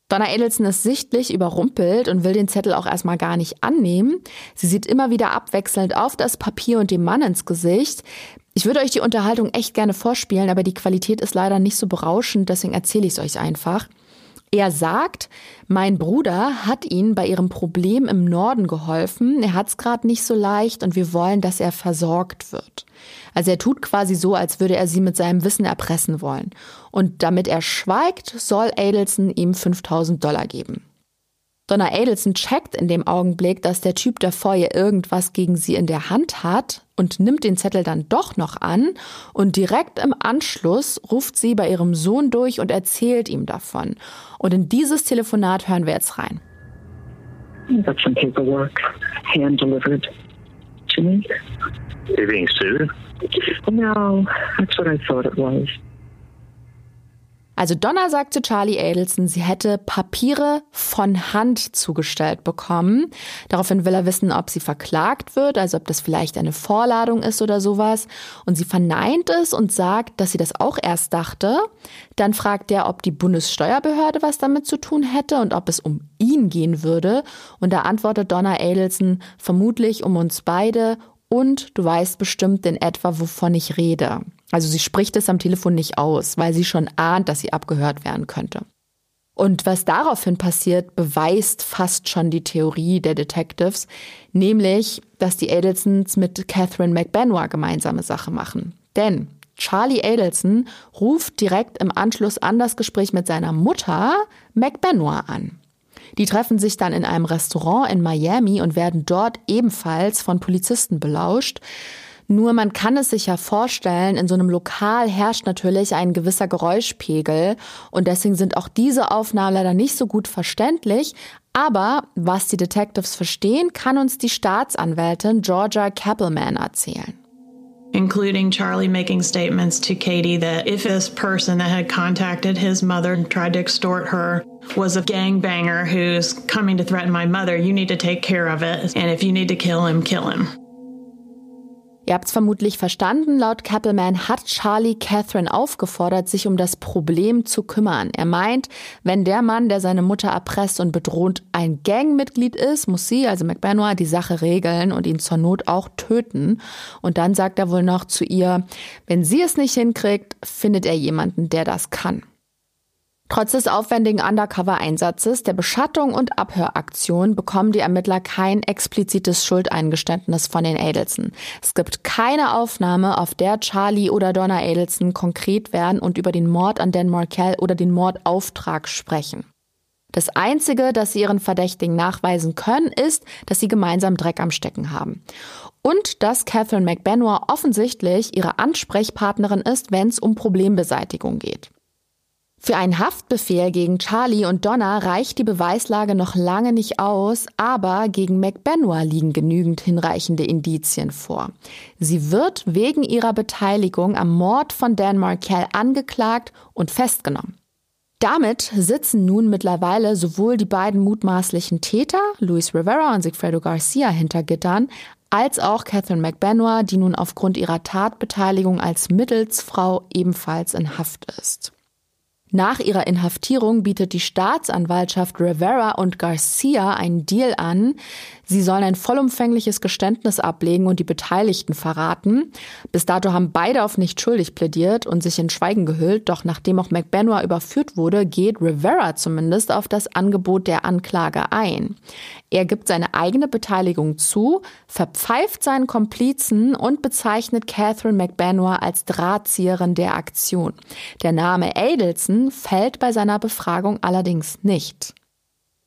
Donna Edelson ist sichtlich überrumpelt und will den Zettel auch erstmal gar nicht annehmen. Sie sieht immer wieder abwechselnd auf das Papier und dem Mann ins Gesicht. Ich würde euch die Unterhaltung echt gerne vorspielen, aber die Qualität ist leider nicht so berauschend, deswegen erzähle ich es euch einfach. Er sagt, mein Bruder hat ihnen bei ihrem Problem im Norden geholfen. Er hat es gerade nicht so leicht und wir wollen, dass er versorgt wird. Also er tut quasi so, als würde er sie mit seinem Wissen erpressen wollen. Und damit er schweigt, soll Adelson ihm 5000 Dollar geben. Donna Adelson checkt in dem Augenblick, dass der Typ davor ihr irgendwas gegen sie in der Hand hat und nimmt den Zettel dann doch noch an und direkt im Anschluss ruft sie bei ihrem Sohn durch und erzählt ihm davon. Und in dieses Telefonat hören wir jetzt rein. Got some paperwork hand delivered to me. You're being sued? No, that's what I thought it was. Also Donna sagt zu Charlie Adelson, sie hätte Papiere von Hand zugestellt bekommen. Daraufhin will er wissen, ob sie verklagt wird, also ob das vielleicht eine Vorladung ist oder sowas. Und sie verneint es und sagt, dass sie das auch erst dachte. Dann fragt er, ob die Bundessteuerbehörde was damit zu tun hätte und ob es um ihn gehen würde. Und da antwortet Donna Adelson vermutlich um uns beide und du weißt bestimmt in etwa, wovon ich rede. Also sie spricht es am Telefon nicht aus, weil sie schon ahnt, dass sie abgehört werden könnte. Und was daraufhin passiert, beweist fast schon die Theorie der Detectives, nämlich, dass die Adelsons mit Catherine McBenoit gemeinsame Sache machen. Denn Charlie Adelson ruft direkt im Anschluss an das Gespräch mit seiner Mutter McBenoit an. Die treffen sich dann in einem Restaurant in Miami und werden dort ebenfalls von Polizisten belauscht. Nur man kann es sich ja vorstellen, in so einem Lokal herrscht natürlich ein gewisser Geräuschpegel und deswegen sind auch diese Aufnahmen leider nicht so gut verständlich. Aber was die Detectives verstehen, kann uns die Staatsanwältin Georgia Kappelman erzählen including Charlie making statements to Katie that if this person that had contacted his mother and tried to extort her was a gangbanger who's coming to threaten my mother, you need to take care of it. And if you need to kill him, kill him. Ihr habt es vermutlich verstanden, laut Kappelman hat Charlie Catherine aufgefordert, sich um das Problem zu kümmern. Er meint, wenn der Mann, der seine Mutter erpresst und bedroht, ein Gangmitglied ist, muss sie, also McBenoit, die Sache regeln und ihn zur Not auch töten. Und dann sagt er wohl noch zu ihr, wenn sie es nicht hinkriegt, findet er jemanden, der das kann. Trotz des aufwendigen Undercover-Einsatzes, der Beschattung und Abhöraktion bekommen die Ermittler kein explizites Schuldeingeständnis von den Adelson. Es gibt keine Aufnahme, auf der Charlie oder Donna Adelson konkret werden und über den Mord an Dan Markell oder den Mordauftrag sprechen. Das Einzige, das sie ihren Verdächtigen nachweisen können, ist, dass sie gemeinsam Dreck am Stecken haben. Und dass Catherine McBenoit offensichtlich ihre Ansprechpartnerin ist, wenn es um Problembeseitigung geht. Für einen Haftbefehl gegen Charlie und Donna reicht die Beweislage noch lange nicht aus, aber gegen McBenoit liegen genügend hinreichende Indizien vor. Sie wird wegen ihrer Beteiligung am Mord von Dan Markell angeklagt und festgenommen. Damit sitzen nun mittlerweile sowohl die beiden mutmaßlichen Täter, Luis Rivera und Sigfredo Garcia, hinter Gittern, als auch Catherine McBenoit, die nun aufgrund ihrer Tatbeteiligung als Mittelsfrau ebenfalls in Haft ist. Nach ihrer Inhaftierung bietet die Staatsanwaltschaft Rivera und Garcia einen Deal an. Sie sollen ein vollumfängliches Geständnis ablegen und die Beteiligten verraten. Bis dato haben beide auf nicht schuldig plädiert und sich in Schweigen gehüllt. Doch nachdem auch McBenoit überführt wurde, geht Rivera zumindest auf das Angebot der Anklage ein. Er gibt seine eigene Beteiligung zu, verpfeift seinen Komplizen und bezeichnet Catherine McBenoit als Drahtzieherin der Aktion. Der Name Adelson fällt bei seiner Befragung allerdings nicht.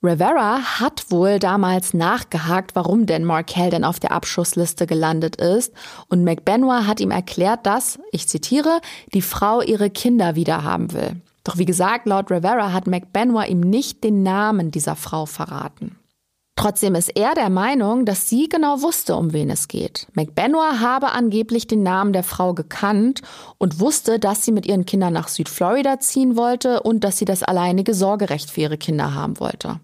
Rivera hat wohl damals nachgehakt, warum denn Markel denn auf der Abschussliste gelandet ist und McBenoit hat ihm erklärt, dass, ich zitiere, die Frau ihre Kinder wiederhaben will. Doch wie gesagt, laut Rivera hat McBenoit ihm nicht den Namen dieser Frau verraten. Trotzdem ist er der Meinung, dass sie genau wusste, um wen es geht. McBenoit habe angeblich den Namen der Frau gekannt und wusste, dass sie mit ihren Kindern nach Südflorida ziehen wollte und dass sie das alleinige Sorgerecht für ihre Kinder haben wollte.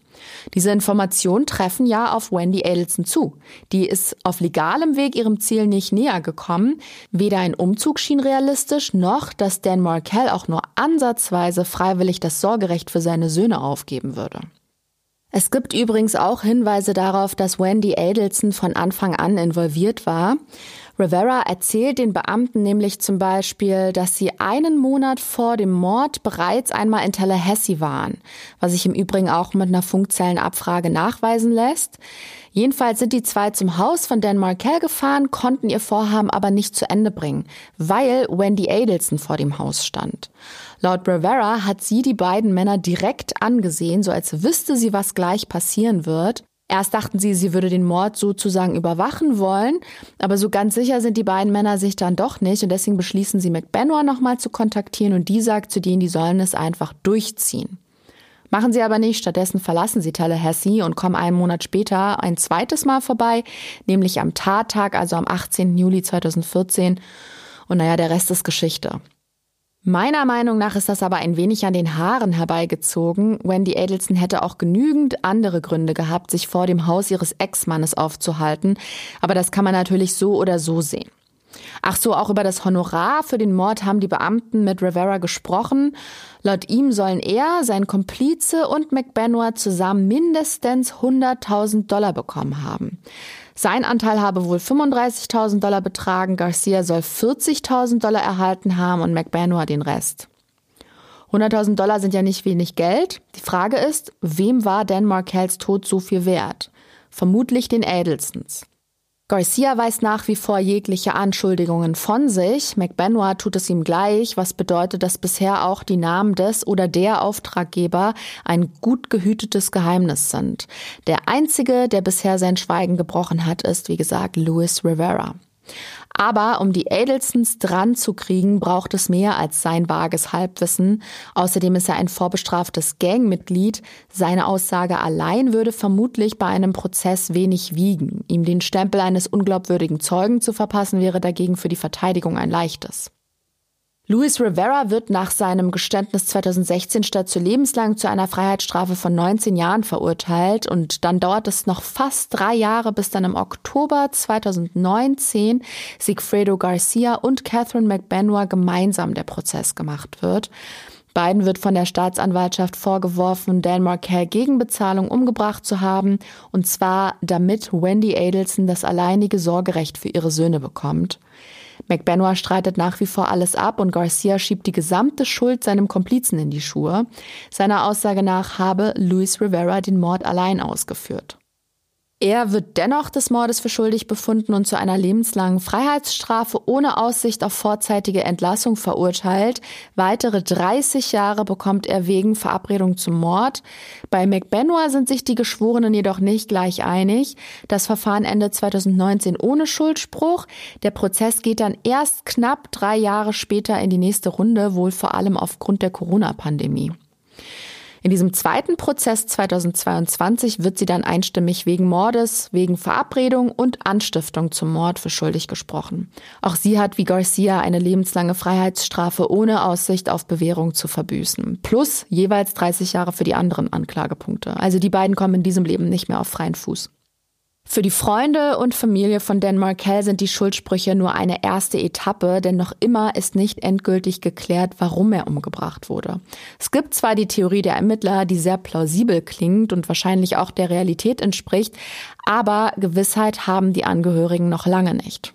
Diese Informationen treffen ja auf Wendy Adelson zu. Die ist auf legalem Weg ihrem Ziel nicht näher gekommen. Weder ein Umzug schien realistisch, noch dass Dan Markell auch nur ansatzweise freiwillig das Sorgerecht für seine Söhne aufgeben würde. Es gibt übrigens auch Hinweise darauf, dass Wendy Adelson von Anfang an involviert war. Rivera erzählt den Beamten nämlich zum Beispiel, dass sie einen Monat vor dem Mord bereits einmal in Tallahassee waren, was sich im Übrigen auch mit einer Funkzellenabfrage nachweisen lässt. Jedenfalls sind die zwei zum Haus von Dan Markell gefahren, konnten ihr Vorhaben aber nicht zu Ende bringen, weil Wendy Adelson vor dem Haus stand. Laut Rivera hat sie die beiden Männer direkt angesehen, so als wüsste sie, was gleich passieren wird. Erst dachten sie, sie würde den Mord sozusagen überwachen wollen, aber so ganz sicher sind die beiden Männer sich dann doch nicht und deswegen beschließen sie McBenoit nochmal zu kontaktieren und die sagt zu denen, die sollen es einfach durchziehen. Machen sie aber nicht, stattdessen verlassen sie Tallahassee und kommen einen Monat später ein zweites Mal vorbei, nämlich am Tattag, also am 18. Juli 2014. Und naja, der Rest ist Geschichte. Meiner Meinung nach ist das aber ein wenig an den Haaren herbeigezogen. Wendy Adelson hätte auch genügend andere Gründe gehabt, sich vor dem Haus ihres Ex-Mannes aufzuhalten. Aber das kann man natürlich so oder so sehen. Ach so, auch über das Honorar für den Mord haben die Beamten mit Rivera gesprochen. Laut ihm sollen er, sein Komplize und McBenoit zusammen mindestens 100.000 Dollar bekommen haben. Sein Anteil habe wohl 35.000 Dollar betragen, Garcia soll 40.000 Dollar erhalten haben und McBenoit den Rest. 100.000 Dollar sind ja nicht wenig Geld. Die Frage ist, wem war Dan Markells Tod so viel wert? Vermutlich den Adelsons. Garcia weist nach wie vor jegliche Anschuldigungen von sich. McBenoit tut es ihm gleich, was bedeutet, dass bisher auch die Namen des oder der Auftraggeber ein gut gehütetes Geheimnis sind. Der einzige, der bisher sein Schweigen gebrochen hat, ist, wie gesagt, Louis Rivera. Aber um die Adelsons dran zu kriegen, braucht es mehr als sein vages Halbwissen. Außerdem ist er ein vorbestraftes Gangmitglied. Seine Aussage allein würde vermutlich bei einem Prozess wenig wiegen. Ihm den Stempel eines unglaubwürdigen Zeugen zu verpassen, wäre dagegen für die Verteidigung ein leichtes. Luis Rivera wird nach seinem Geständnis 2016 statt zu lebenslang zu einer Freiheitsstrafe von 19 Jahren verurteilt und dann dauert es noch fast drei Jahre, bis dann im Oktober 2019 Sigfredo Garcia und Catherine McBenoit gemeinsam der Prozess gemacht wird. Beiden wird von der Staatsanwaltschaft vorgeworfen, Dan Markel gegen Bezahlung umgebracht zu haben, und zwar damit Wendy Adelson das alleinige Sorgerecht für ihre Söhne bekommt. McBenoit streitet nach wie vor alles ab und Garcia schiebt die gesamte Schuld seinem Komplizen in die Schuhe. Seiner Aussage nach habe Luis Rivera den Mord allein ausgeführt. Er wird dennoch des Mordes für schuldig befunden und zu einer lebenslangen Freiheitsstrafe ohne Aussicht auf vorzeitige Entlassung verurteilt. Weitere 30 Jahre bekommt er wegen Verabredung zum Mord. Bei McBenoit sind sich die Geschworenen jedoch nicht gleich einig. Das Verfahren endet 2019 ohne Schuldspruch. Der Prozess geht dann erst knapp drei Jahre später in die nächste Runde, wohl vor allem aufgrund der Corona-Pandemie. In diesem zweiten Prozess 2022 wird sie dann einstimmig wegen Mordes, wegen Verabredung und Anstiftung zum Mord für schuldig gesprochen. Auch sie hat wie Garcia eine lebenslange Freiheitsstrafe ohne Aussicht auf Bewährung zu verbüßen. Plus jeweils 30 Jahre für die anderen Anklagepunkte. Also die beiden kommen in diesem Leben nicht mehr auf freien Fuß. Für die Freunde und Familie von Dan Markel sind die Schuldsprüche nur eine erste Etappe, denn noch immer ist nicht endgültig geklärt, warum er umgebracht wurde. Es gibt zwar die Theorie der Ermittler, die sehr plausibel klingt und wahrscheinlich auch der Realität entspricht, aber Gewissheit haben die Angehörigen noch lange nicht.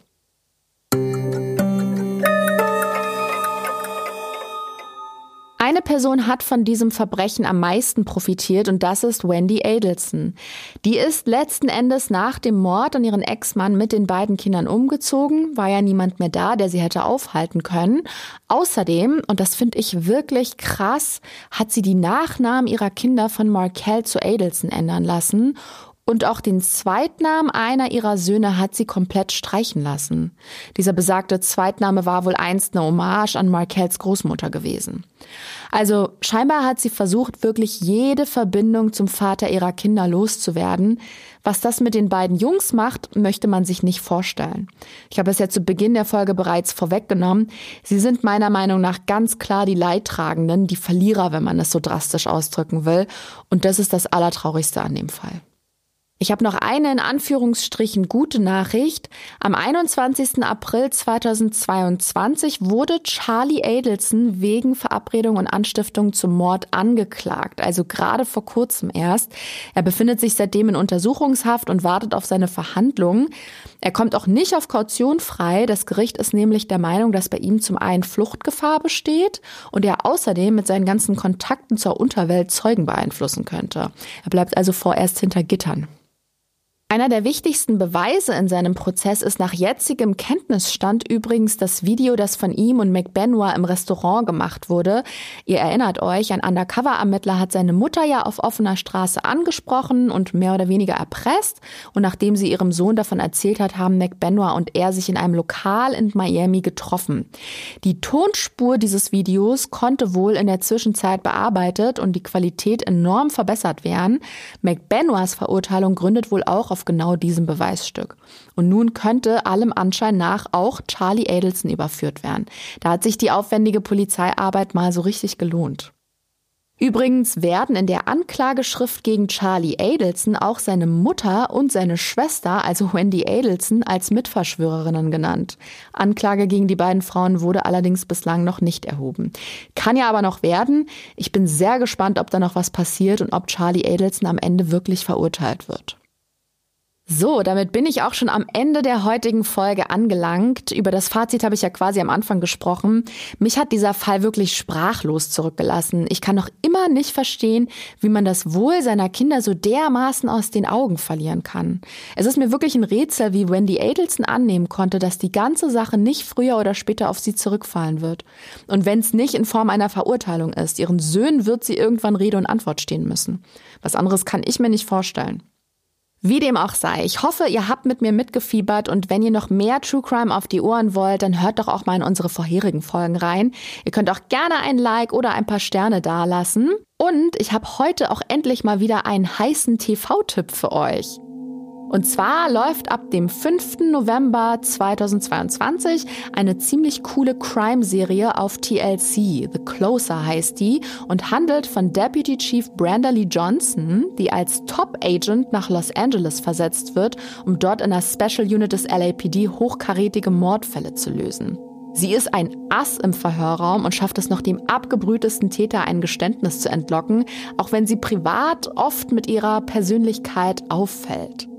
Eine Person hat von diesem Verbrechen am meisten profitiert und das ist Wendy Adelson. Die ist letzten Endes nach dem Mord an ihren Ex-Mann mit den beiden Kindern umgezogen, war ja niemand mehr da, der sie hätte aufhalten können. Außerdem, und das finde ich wirklich krass, hat sie die Nachnamen ihrer Kinder von Markel zu Adelson ändern lassen und auch den Zweitnamen einer ihrer Söhne hat sie komplett streichen lassen. Dieser besagte Zweitname war wohl einst eine Hommage an Markells Großmutter gewesen. Also scheinbar hat sie versucht, wirklich jede Verbindung zum Vater ihrer Kinder loszuwerden. Was das mit den beiden Jungs macht, möchte man sich nicht vorstellen. Ich habe es ja zu Beginn der Folge bereits vorweggenommen. Sie sind meiner Meinung nach ganz klar die Leidtragenden, die Verlierer, wenn man es so drastisch ausdrücken will. Und das ist das Allertraurigste an dem Fall. Ich habe noch eine in Anführungsstrichen gute Nachricht. Am 21. April 2022 wurde Charlie Adelson wegen Verabredung und Anstiftung zum Mord angeklagt, also gerade vor kurzem erst. Er befindet sich seitdem in Untersuchungshaft und wartet auf seine Verhandlungen. Er kommt auch nicht auf Kaution frei. Das Gericht ist nämlich der Meinung, dass bei ihm zum einen Fluchtgefahr besteht und er außerdem mit seinen ganzen Kontakten zur Unterwelt Zeugen beeinflussen könnte. Er bleibt also vorerst hinter Gittern. Einer der wichtigsten Beweise in seinem Prozess ist nach jetzigem Kenntnisstand übrigens das Video, das von ihm und McBenoit im Restaurant gemacht wurde. Ihr erinnert euch, ein Undercover-Ermittler hat seine Mutter ja auf offener Straße angesprochen und mehr oder weniger erpresst. Und nachdem sie ihrem Sohn davon erzählt hat, haben McBenoit und er sich in einem Lokal in Miami getroffen. Die Tonspur dieses Videos konnte wohl in der Zwischenzeit bearbeitet und die Qualität enorm verbessert werden. McBenoits Verurteilung gründet wohl auch auf auf genau diesem Beweisstück. Und nun könnte allem Anschein nach auch Charlie Adelson überführt werden. Da hat sich die aufwendige Polizeiarbeit mal so richtig gelohnt. Übrigens werden in der Anklageschrift gegen Charlie Adelson auch seine Mutter und seine Schwester, also Wendy Adelson, als Mitverschwörerinnen genannt. Anklage gegen die beiden Frauen wurde allerdings bislang noch nicht erhoben. Kann ja aber noch werden. Ich bin sehr gespannt, ob da noch was passiert und ob Charlie Adelson am Ende wirklich verurteilt wird. So, damit bin ich auch schon am Ende der heutigen Folge angelangt. Über das Fazit habe ich ja quasi am Anfang gesprochen. Mich hat dieser Fall wirklich sprachlos zurückgelassen. Ich kann noch immer nicht verstehen, wie man das Wohl seiner Kinder so dermaßen aus den Augen verlieren kann. Es ist mir wirklich ein Rätsel, wie Wendy Adelson annehmen konnte, dass die ganze Sache nicht früher oder später auf sie zurückfallen wird. Und wenn es nicht in Form einer Verurteilung ist, ihren Söhnen wird sie irgendwann Rede und Antwort stehen müssen. Was anderes kann ich mir nicht vorstellen. Wie dem auch sei, ich hoffe, ihr habt mit mir mitgefiebert und wenn ihr noch mehr True Crime auf die Ohren wollt, dann hört doch auch mal in unsere vorherigen Folgen rein. Ihr könnt auch gerne ein Like oder ein paar Sterne dalassen. Und ich habe heute auch endlich mal wieder einen heißen TV-Tipp für euch. Und zwar läuft ab dem 5. November 2022 eine ziemlich coole Crime-Serie auf TLC. The Closer heißt die und handelt von Deputy Chief Brenda Lee Johnson, die als Top-Agent nach Los Angeles versetzt wird, um dort in der Special Unit des LAPD hochkarätige Mordfälle zu lösen. Sie ist ein Ass im Verhörraum und schafft es noch dem abgebrühtesten Täter ein Geständnis zu entlocken, auch wenn sie privat oft mit ihrer Persönlichkeit auffällt.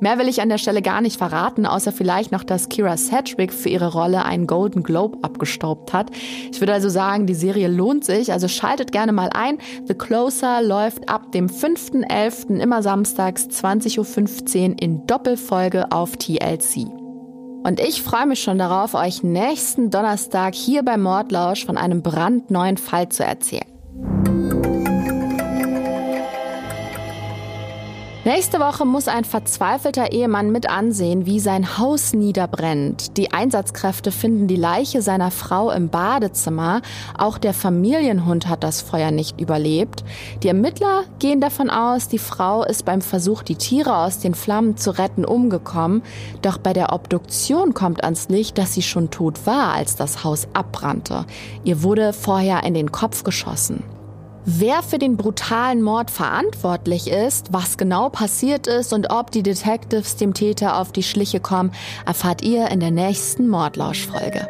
Mehr will ich an der Stelle gar nicht verraten, außer vielleicht noch, dass Kira Sedgwick für ihre Rolle einen Golden Globe abgestaubt hat. Ich würde also sagen, die Serie lohnt sich, also schaltet gerne mal ein. The Closer läuft ab dem 5.11. immer samstags 20.15 Uhr in Doppelfolge auf TLC. Und ich freue mich schon darauf, euch nächsten Donnerstag hier bei Mordlausch von einem brandneuen Fall zu erzählen. Nächste Woche muss ein verzweifelter Ehemann mit ansehen, wie sein Haus niederbrennt. Die Einsatzkräfte finden die Leiche seiner Frau im Badezimmer. Auch der Familienhund hat das Feuer nicht überlebt. Die Ermittler gehen davon aus, die Frau ist beim Versuch, die Tiere aus den Flammen zu retten, umgekommen. Doch bei der Obduktion kommt ans Licht, dass sie schon tot war, als das Haus abbrannte. Ihr wurde vorher in den Kopf geschossen. Wer für den brutalen Mord verantwortlich ist, was genau passiert ist und ob die Detectives dem Täter auf die Schliche kommen, erfahrt ihr in der nächsten Mordlauschfolge.